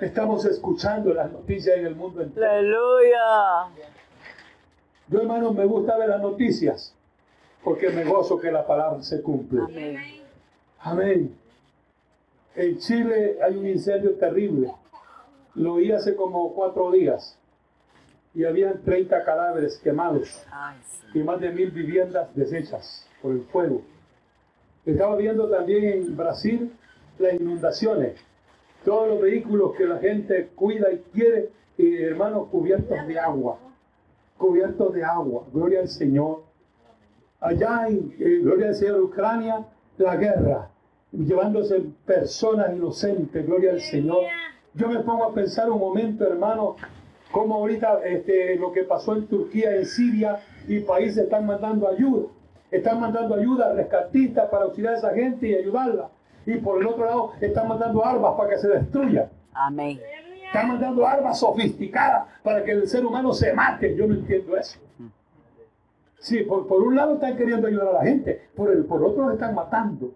Estamos escuchando las noticias en el mundo entero. Aleluya. Yo, hermano, me gusta ver las noticias porque me gozo que la palabra se cumple. Amén. Amén. En Chile hay un incendio terrible. Lo oí hace como cuatro días y habían 30 cadáveres quemados. Ay, sí. y más de mil viviendas deshechas por el fuego. Estaba viendo también en Brasil las inundaciones, todos los vehículos que la gente cuida y quiere, y hermanos, cubiertos de agua, cubiertos de agua, gloria al Señor. Allá en eh, gloria al Señor, Ucrania, la guerra, llevándose personas inocentes, gloria al Señor. Yo me pongo a pensar un momento, hermano, como ahorita este, lo que pasó en Turquía, en Siria, y países están mandando ayuda. Están mandando ayuda a rescatistas para auxiliar a esa gente y ayudarla. Y por el otro lado, están mandando armas para que se destruyan. Amén. Están mandando armas sofisticadas para que el ser humano se mate. Yo no entiendo eso. Sí, por, por un lado están queriendo ayudar a la gente, por, el, por otro lo están matando.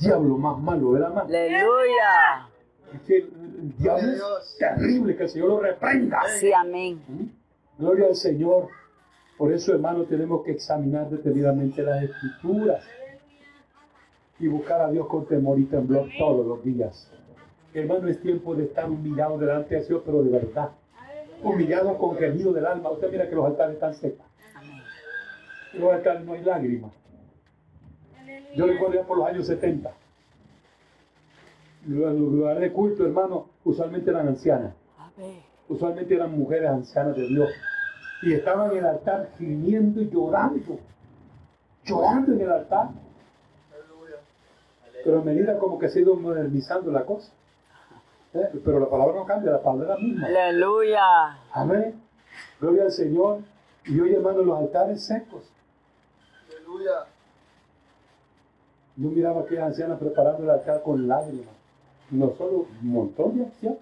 Diablo más malo, ¿verdad, más? Aleluya. Es que el, el diablo es terrible, que el Señor lo reprenda. Sí, amén. Gloria al Señor. Por eso, hermano, tenemos que examinar detenidamente las escrituras y buscar a Dios con temor y temblor todos los días. Hermano, es tiempo de estar humillado delante de Dios, pero de verdad. Humillado con gemido del alma. Usted mira que los altares están secos. Los altares no hay lágrimas. Yo recuerdo por los años 70. Los lugares de culto, hermano, usualmente eran ancianas. Usualmente eran mujeres ancianas de Dios, y estaban en el altar gimiendo y llorando, llorando en el altar. Pero a medida como que se ha ido modernizando la cosa. ¿eh? Pero la palabra no cambia, la palabra es la misma. Aleluya. Amén. Gloria al Señor. Y hoy, hermano, los altares secos. Aleluya. Yo miraba a aquellas ancianas preparando el altar con lágrimas. No solo un montón de ancianos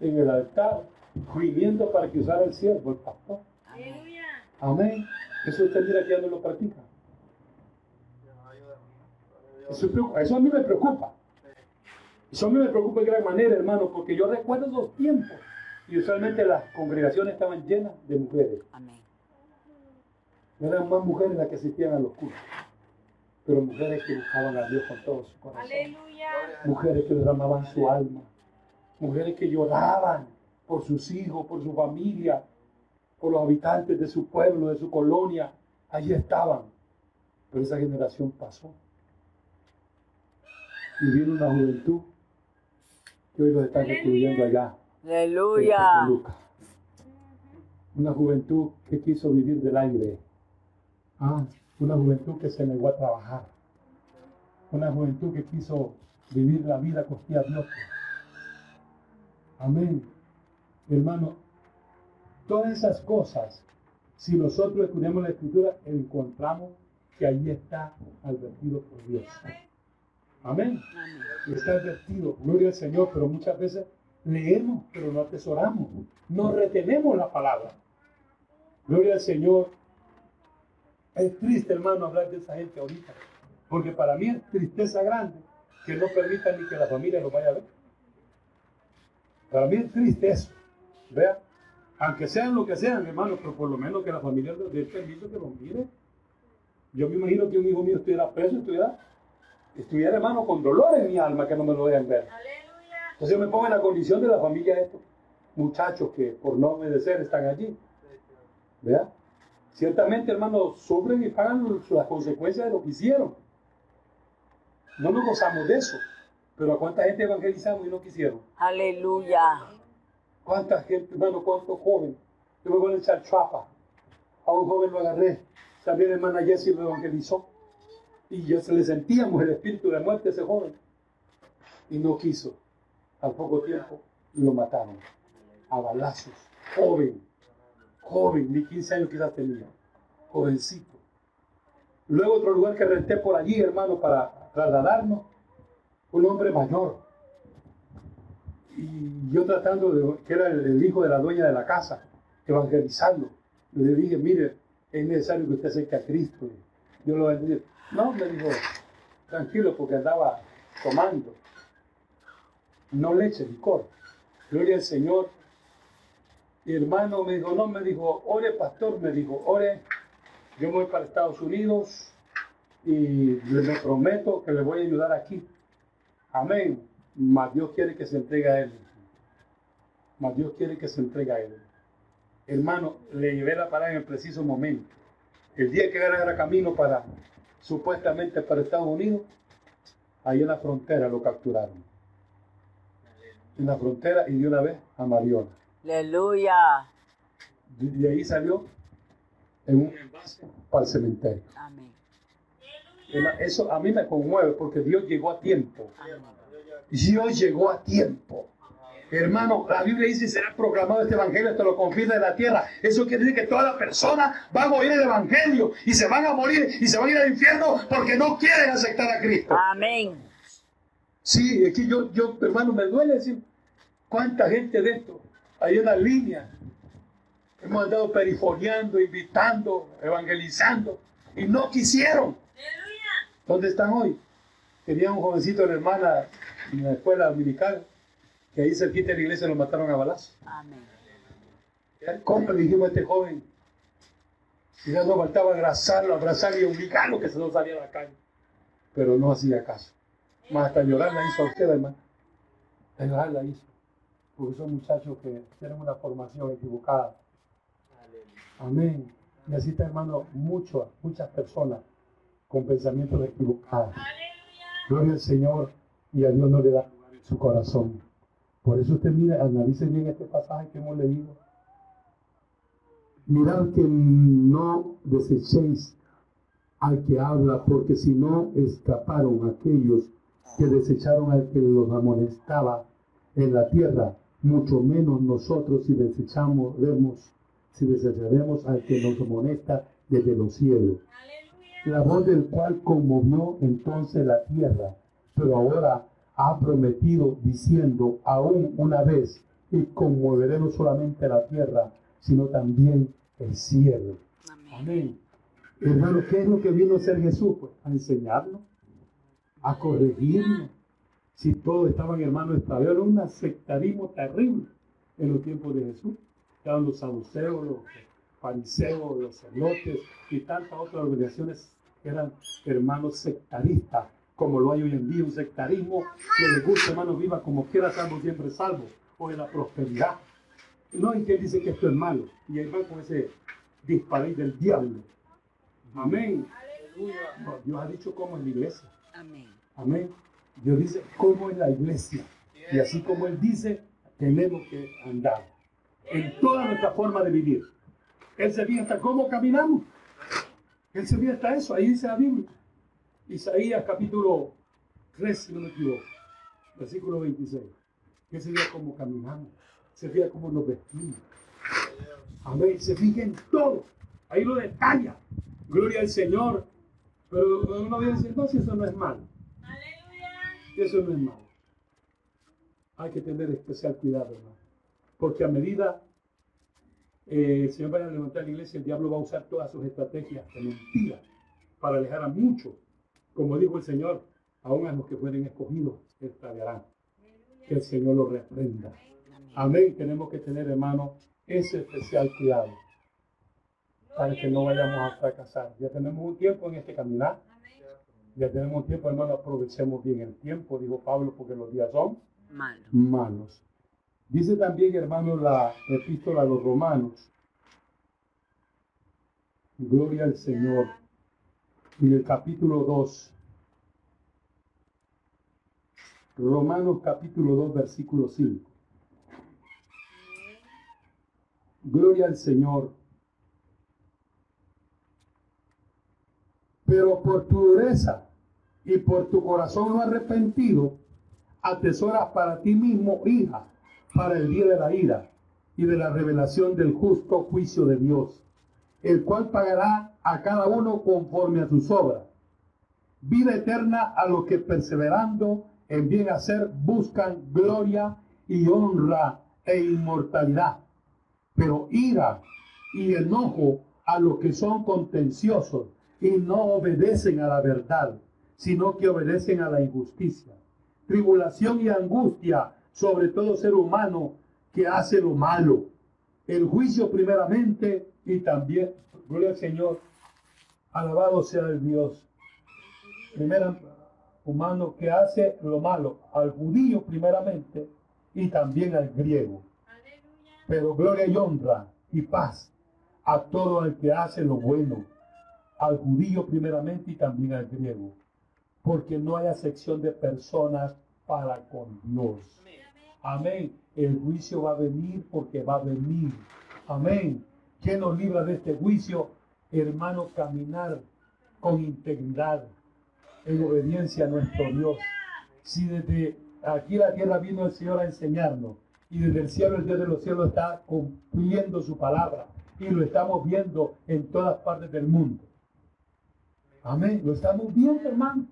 en el altar, gimiendo para que usara el siervo, el pastor. Aleluya. Amén. Eso usted mira que ya no lo practica. Eso, a mí me preocupa. Eso a mí me preocupa de gran manera, hermano, porque yo recuerdo esos tiempos. Y usualmente las congregaciones estaban llenas de mujeres. Amén. No eran más mujeres las que asistían a los cultos, pero mujeres que buscaban a Dios con todo su corazón. Aleluya. Mujeres que derramaban su alma. Mujeres que lloraban por sus hijos, por su familia, por los habitantes de su pueblo, de su colonia. Allí estaban, Pero esa generación pasó. Y una juventud que hoy los están recluyendo allá. Aleluya. Una juventud que quiso vivir del aire. Ah, una juventud que se negó a trabajar. Una juventud que quiso vivir la vida costilla otro. Amén. Hermano, todas esas cosas, si nosotros estudiamos la escritura, encontramos que ahí está advertido por Dios. Amén. Amén. Y está advertido, gloria al Señor, pero muchas veces leemos, pero no atesoramos, no retenemos la palabra. Gloria al Señor. Es triste, hermano, hablar de esa gente ahorita, porque para mí es tristeza grande que no permitan ni que la familia lo vaya a ver. Para mí es triste eso. Vea, aunque sean lo que sean, hermano, pero por lo menos que la familia este permiso que lo mire. Yo me imagino que un hijo mío estuviera preso, estuviera, estuviera, hermano, con dolor en mi alma que no me lo dejan ver. Aleluya. Entonces yo me pongo en la condición de la familia de estos muchachos que por no obedecer están allí. ¿Vea? Ciertamente, hermano, sufren y pagan las consecuencias de lo que hicieron. No nos gozamos de eso. Pero ¿a cuánta gente evangelizamos y no quisieron? Aleluya. ¿Cuánta gente, hermano, cuántos jóvenes? Yo me voy a echar chapa. A un joven lo agarré. También hermana Jessie lo evangelizó. Y yo se le sentíamos el espíritu de muerte a ese joven. Y no quiso. Al poco tiempo lo mataron. A balazos. Joven. Joven. Ni 15 años quizás tenía. Jovencito. Luego otro lugar que renté por allí, hermano, para trasladarnos. Un hombre mayor. Y yo tratando de, que era el, hijo de la dueña de la casa, evangelizando. Le dije, mire, es necesario que usted acerque a Cristo. Yo lo entendí. No, me dijo, tranquilo, porque andaba tomando. No leche, licor. Gloria al Señor. Hermano me dijo, no, me dijo, ore pastor, me dijo, ore, yo voy para Estados Unidos y le me prometo que le voy a ayudar aquí. Amén. Mas Dios quiere que se entregue a Él. Mas Dios quiere que se entregue a Él. Hermano, le llevé la parada en el preciso momento. El día que agarra camino para, supuestamente para Estados Unidos, ahí en la frontera lo capturaron. En la frontera y de una vez a Mariona. Aleluya. De, de ahí salió en un envase para el cementerio. Amén. Eso a mí me conmueve porque Dios llegó a tiempo. Dios llegó a tiempo. Hermano, la Biblia dice, será proclamado este evangelio hasta lo confín de la tierra. Eso quiere decir que todas las personas van a oír el evangelio y se van a morir y se van a ir al infierno porque no quieren aceptar a Cristo. Amén. Sí, es que yo, yo, hermano, me duele decir cuánta gente de esto, en la línea, hemos andado perifoneando, invitando, evangelizando y no quisieron. Aleluya. ¿Dónde están hoy? Tenía un jovencito de la hermana en la escuela dominical, que ahí cerquita de la iglesia lo mataron a balazos. Amén. ¿Cómo le dijimos a este joven? Y ya no faltaba abrazarlo, abrazarlo y obligarlo que se no saliera a la calle. Pero no hacía caso. Más hasta llorar la hizo a usted, hermano. Hasta llorar la hizo. Porque son muchachos que tienen una formación equivocada. Amén. Y así está, hermano, muchas, muchas personas con pensamientos equivocados. Gloria al Señor y a Dios no le da lugar en su corazón. Por eso usted mira, analice bien este pasaje que hemos leído. Mirad que no desechéis al que habla, porque si no escaparon aquellos que desecharon al que los amonestaba en la tierra, mucho menos nosotros si desechamos, vemos, si desecharemos al que nos amonesta desde los cielos Aleluya. la voz del cual conmovió entonces la tierra, pero ahora ha prometido diciendo aún una vez, y conmoveré no solamente la tierra, sino también el cielo. Amén. Amén. Hermano, ¿qué es lo que vino a hacer Jesús? Pues a enseñarnos, a corregirnos. Si todos estaban hermanos era un sectarismo terrible en los tiempos de Jesús. Estaban los saduceos, los fariseos, los celotes y tantas otras organizaciones que eran hermanos sectaristas, como lo hay hoy en día, un sectarismo que les gusta, hermanos, viva como quiera, salvo siempre salvo, o en la prosperidad. No hay quien dice que esto es malo, y ahí va con ese disparate del diablo. Amén. No, Dios ha dicho cómo es la iglesia. Amén. Amén. Dios dice cómo es la iglesia. Y así como Él dice, tenemos que andar en toda nuestra forma de vivir. Él se fija hasta cómo caminamos. Él se fija hasta eso. Ahí dice la Biblia. Isaías capítulo 3, si no me equivoco. Versículo 26. Que se fija cómo caminamos. Se fija cómo nos vestimos. Amén. Se fija en todo. Ahí lo detalla. Gloria al Señor. Pero uno diciendo, no, si eso no es malo. Aleluya. Eso no es malo. Hay que tener especial cuidado, hermano. Porque a medida eh, el Señor vaya a levantar la iglesia, el diablo va a usar todas sus estrategias de mentira para alejar a muchos. Como dijo el Señor, aún a los que fueren escogidos, extraviarán. Que el Señor los reprenda. Amén. Tenemos que tener, hermano, ese especial cuidado para que no vayamos a fracasar. Ya tenemos un tiempo en este caminar. Ya tenemos un tiempo, hermano, aprovechemos bien el tiempo, dijo Pablo, porque los días son Malo. malos. Dice también, hermano, la epístola a los romanos. Gloria al Señor. En el capítulo 2. Romanos capítulo 2, versículo 5. Gloria al Señor. Pero por tu dureza y por tu corazón no arrepentido, atesoras para ti mismo, hija, para el día de la ira y de la revelación del justo juicio de Dios, el cual pagará a cada uno conforme a sus obras. Vida eterna a los que perseverando en bien hacer buscan gloria y honra e inmortalidad, pero ira y enojo a los que son contenciosos y no obedecen a la verdad, sino que obedecen a la injusticia tribulación y angustia sobre todo ser humano que hace lo malo. El juicio primeramente y también, gloria al Señor, alabado sea el Dios. Primero, humano que hace lo malo, al judío primeramente y también al griego. Pero gloria y honra y paz a todo el que hace lo bueno, al judío primeramente y también al griego porque no hay acepción de personas para con Dios. Amén. El juicio va a venir porque va a venir. Amén. ¿Quién nos libra de este juicio? Hermano, caminar con integridad, en obediencia a nuestro Dios. Si desde aquí la tierra vino el Señor a enseñarnos y desde el cielo el Dios de los cielos está cumpliendo su palabra y lo estamos viendo en todas partes del mundo. Amén. Lo estamos viendo, hermano.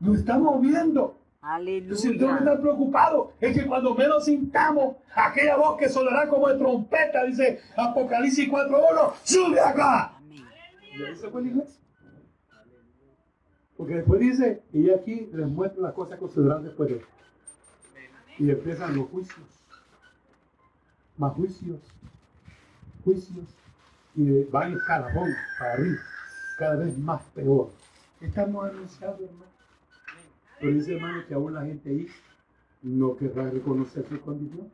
Lo estamos viendo. Entonces el Dios está Aleluya. preocupado. Es que cuando menos sintamos aquella voz que sonará como de trompeta, dice Apocalipsis 4.1, sube acá. Amén. Y fue la iglesia. Porque después dice, y aquí les muestro las cosas que sucederán después de esto. Y empiezan los juicios. Más juicios. Juicios. Y van escalafón para arriba. Cada vez más peor. Estamos anunciando, hermano. Pero dice, hermano, que aún la gente ahí no querrá reconocer su condición.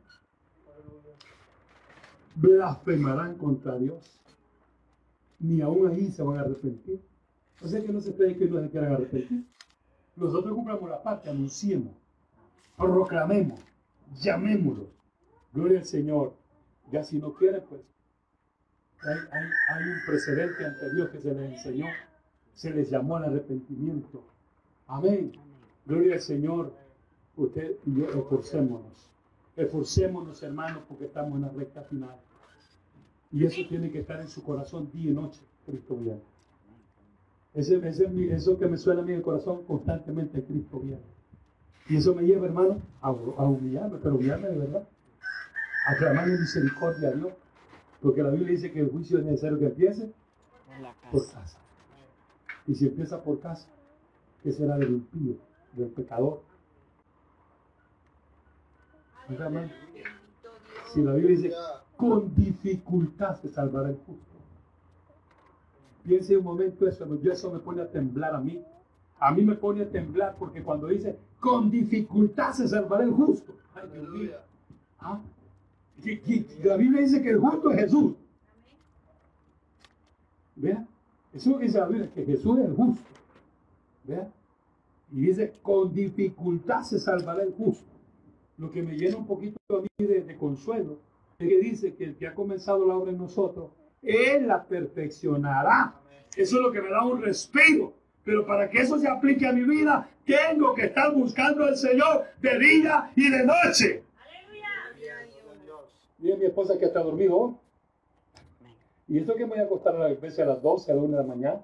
Blasfemarán contra Dios. Ni aún ahí se van a arrepentir. O sea que no se esperen que no se quieran arrepentir. Nosotros cumplamos la parte, anunciemos, proclamemos, llamémoslo. Gloria al Señor. Ya si no quieren, pues hay- hay un precedente ante Dios que se les enseñó, se les llamó al arrepentimiento. Amén. Gloria al Señor. Usted y yo esforcémonos. Esforcémonos, hermanos, porque estamos en la recta final. Y eso tiene que estar en su corazón día y noche, Cristo viene. Ese, ese eso que me suena a mí en el corazón constantemente, Cristo viene. Y eso me lleva, hermano, a, a humillarme, pero humillarme de verdad. A clamarle misericordia a Dios. Porque la Biblia dice que el juicio es necesario que empiece por casa. casa. Y si empieza por casa, ¿qué será del impío, del pecador? Si la Biblia dice, con dificultad se salvará el justo. Piense un momento eso, yo eso me pone a temblar a mí. A mí me pone a temblar porque cuando dice, con dificultad se salvará el justo. Ay, Dios mío. ¿Ah? La Biblia dice que el justo es Jesús. Vea, Eso es lo que dice la Biblia, que Jesús es el justo. ¿Vea? Y dice, con dificultad se salvará el justo. Lo que me llena un poquito a mí de, de consuelo es que dice que el que ha comenzado la obra en nosotros, Él la perfeccionará. Eso es lo que me da un respiro. Pero para que eso se aplique a mi vida, tengo que estar buscando al Señor de día y de noche. Dile a mi esposa que está dormido. Y esto que me voy a acostar a veces a las 12, a las 1 de la mañana.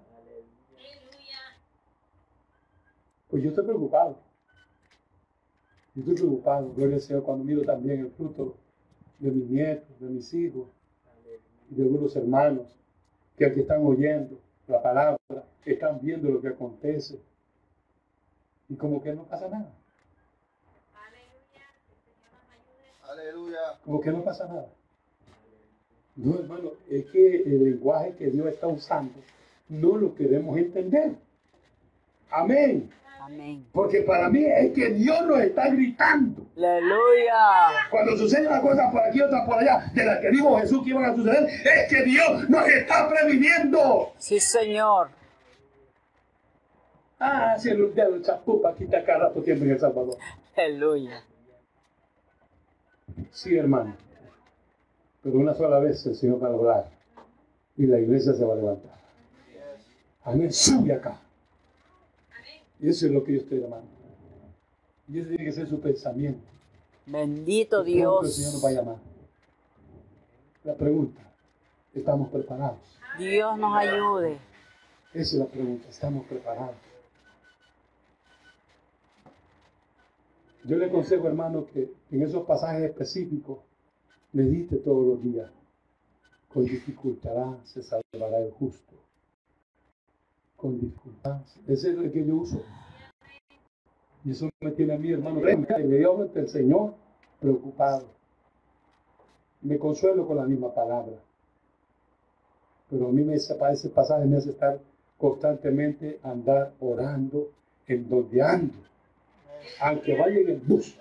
Pues yo estoy preocupado. Yo estoy preocupado, gloria al Señor, cuando miro también el fruto de mis nietos, de mis hijos y de algunos hermanos que aquí están oyendo la palabra, están viendo lo que acontece. Y como que no pasa nada. Aleluya. Como que no pasa nada. No, hermano, es que el lenguaje que Dios está usando no lo queremos entender. Amén. Amén. Porque para mí es que Dios nos está gritando. Aleluya. Cuando sucede una cosa por aquí, otra por allá, de la que dijo Jesús que iban a suceder, es que Dios nos está previniendo. Sí, Señor. Ah, si el diablo chapupa está cada rato tiempo en El Salvador. Aleluya. Sí, hermano. Pero una sola vez el Señor va a hablar y la iglesia se va a levantar. Amén. Sube acá. Y eso es lo que yo estoy llamando. Y ese tiene que ser su pensamiento. Bendito pronto El Señor nos va a Dios. llamar. La pregunta, ¿estamos preparados? Dios nos ayude. Esa es la pregunta, ¿estamos preparados? Yo le aconsejo, hermano, que en esos pasajes específicos medite todos los días. Con dificultad se salvará el justo. Con dificultad. Ese es el que yo uso. Y eso me tiene a mí, hermano, inmediatamente el Señor preocupado. Me consuelo con la misma palabra. Pero a mí me ese pasaje me hace estar constantemente andar orando en donde ando. Aunque vaya en el bus,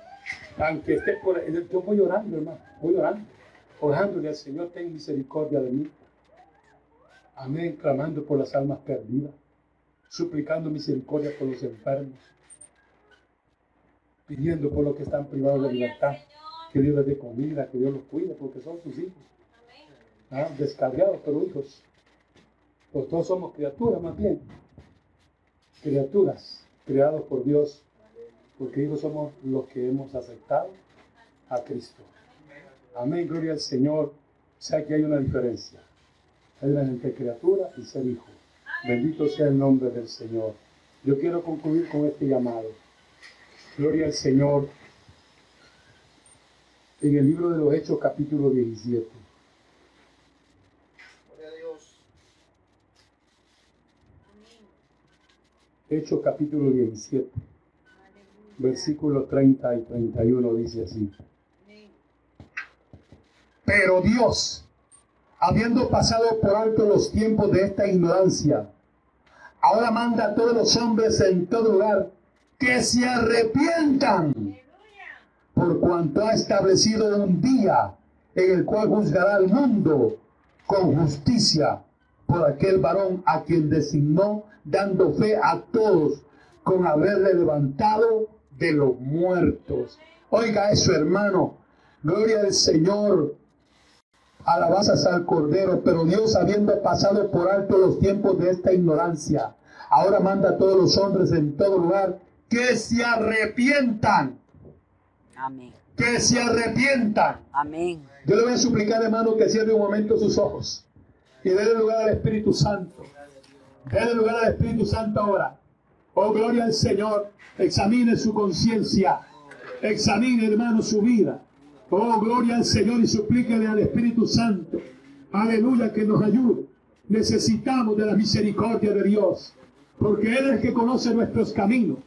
aunque esté por ahí, yo voy orando, hermano, voy orando, orándole al Señor, ten misericordia de mí. Amén, clamando por las almas perdidas, suplicando misericordia por los enfermos, pidiendo por los que están privados de libertad, que Dios les dé comida, que Dios los cuide, porque son sus hijos. Ah, descargados, pero hijos. Pues todos somos criaturas más bien. Criaturas creados por Dios, porque hijos somos los que hemos aceptado a Cristo. Amén, gloria al Señor. O sea que hay una diferencia. Hay una entre criatura y ser hijo. Bendito sea el nombre del Señor. Yo quiero concluir con este llamado. Gloria al Señor. En el libro de los Hechos, capítulo 17. Gloria a Dios. Hechos capítulo 17, versículos 30 y 31 dice así. Pero Dios, habiendo pasado por alto los tiempos de esta ignorancia, ahora manda a todos los hombres en todo lugar que se arrepientan, por cuanto ha establecido un día en el cual juzgará al mundo con justicia por aquel varón a quien designó, dando fe a todos con haberle levantado de los muertos. Oiga eso, hermano. Gloria al Señor. Alabanzas al Cordero. Pero Dios, habiendo pasado por alto los tiempos de esta ignorancia, ahora manda a todos los hombres en todo lugar que se arrepientan. Amén. Que se arrepientan. Amén. Yo le voy a suplicar, hermano, que cierre un momento sus ojos y déle lugar al Espíritu Santo. Déle lugar al Espíritu Santo ahora. Oh, gloria al Señor. Examine su conciencia. Examine, hermano, su vida. Oh, gloria al Señor y suplíquele al Espíritu Santo. Aleluya, que nos ayude. Necesitamos de la misericordia de Dios. Porque Él es el que conoce nuestros caminos.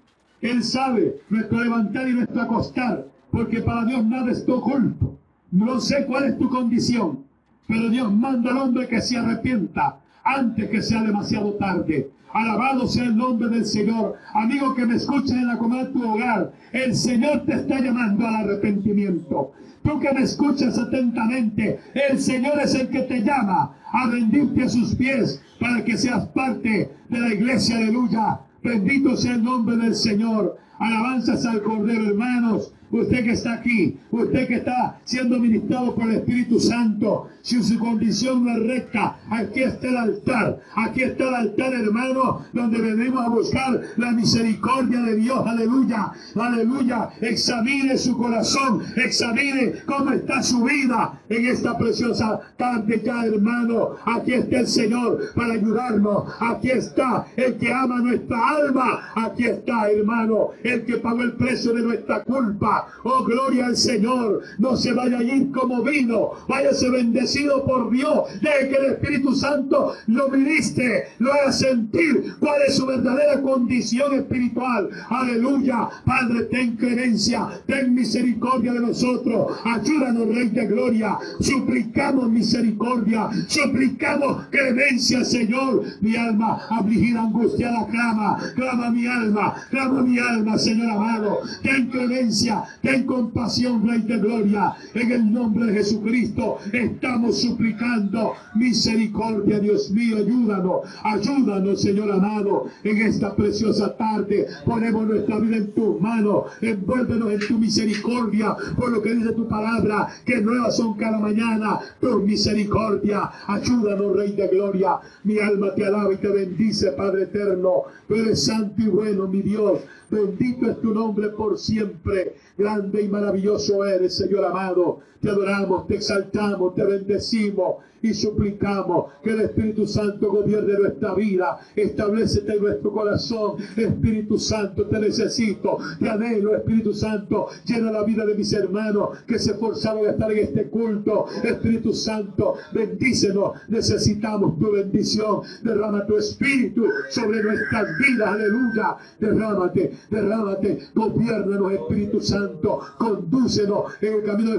Él sabe nuestro levantar y nuestro acostar. Porque para Dios nada es oculto. No sé cuál es tu condición. Pero Dios manda al hombre que se arrepienta. Antes que sea demasiado tarde. Alabado sea el nombre del Señor. Amigo que me escuches en la comida de tu hogar, el Señor te está llamando al arrepentimiento. Tú que me escuchas atentamente, el Señor es el que te llama a rendirte a sus pies para que seas parte de la iglesia. Aleluya. Bendito sea el nombre del Señor. Alabanzas al Cordero, hermanos. Usted que está aquí, usted que está siendo ministrado por el Espíritu Santo, si su condición no es recta, aquí está el altar, aquí está el altar, hermano, donde venimos a buscar la misericordia de Dios, aleluya, aleluya. Examine su corazón, examine cómo está su vida en esta preciosa tarde ya, hermano. Aquí está el Señor para ayudarnos, aquí está el que ama nuestra alma, aquí está, hermano, el que pagó el precio de nuestra culpa. Oh, gloria al Señor. No se vaya a ir como vino. Váyase bendecido por Dios. Deje que el Espíritu Santo lo ministre, lo haga sentir cuál es su verdadera condición espiritual. Aleluya. Padre, ten clemencia, ten misericordia de nosotros. Ayúdanos, Rey de Gloria. Suplicamos misericordia. Suplicamos clemencia, Señor. Mi alma afligida, angustiada, clama. Clama mi alma. Clama mi alma, Señor amado. Ten clemencia. Ten compasión, Rey de Gloria. En el nombre de Jesucristo estamos suplicando misericordia, Dios mío. Ayúdanos, ayúdanos, Señor amado. En esta preciosa tarde ponemos nuestra vida en tus manos. Envuélvenos en tu misericordia. Por lo que dice tu palabra, que nuevas son cada mañana tu misericordia. Ayúdanos, Rey de Gloria. Mi alma te alaba y te bendice, Padre eterno. Tú eres santo y bueno, mi Dios. Bendito es tu nombre por siempre. Grande y maravilloso eres, Señor amado. Te adoramos, te exaltamos, te bendecimos y suplicamos que el Espíritu Santo gobierne nuestra vida. Establecete en nuestro corazón. Espíritu Santo, te necesito. Te anhelo, Espíritu Santo. Llena la vida de mis hermanos que se esforzaron a estar en este culto. Espíritu Santo, bendícenos. Necesitamos tu bendición. Derrama tu Espíritu sobre nuestras vidas. Aleluya. Derrámate, derrámate. Gobiernanos, Espíritu Santo. Condúcenos en el camino de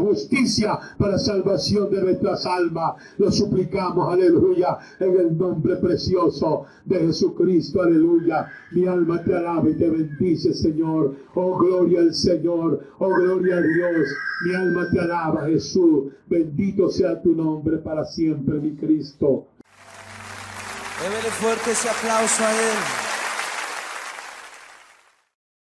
justicia para salvación de nuestras almas. Lo suplicamos, aleluya, en el nombre precioso de Jesucristo, aleluya. Mi alma te alaba y te bendice, Señor. Oh, gloria al Señor. Oh, gloria a Dios. Mi alma te alaba, Jesús. Bendito sea tu nombre para siempre, mi Cristo. Débele fuerte ese aplauso a Él.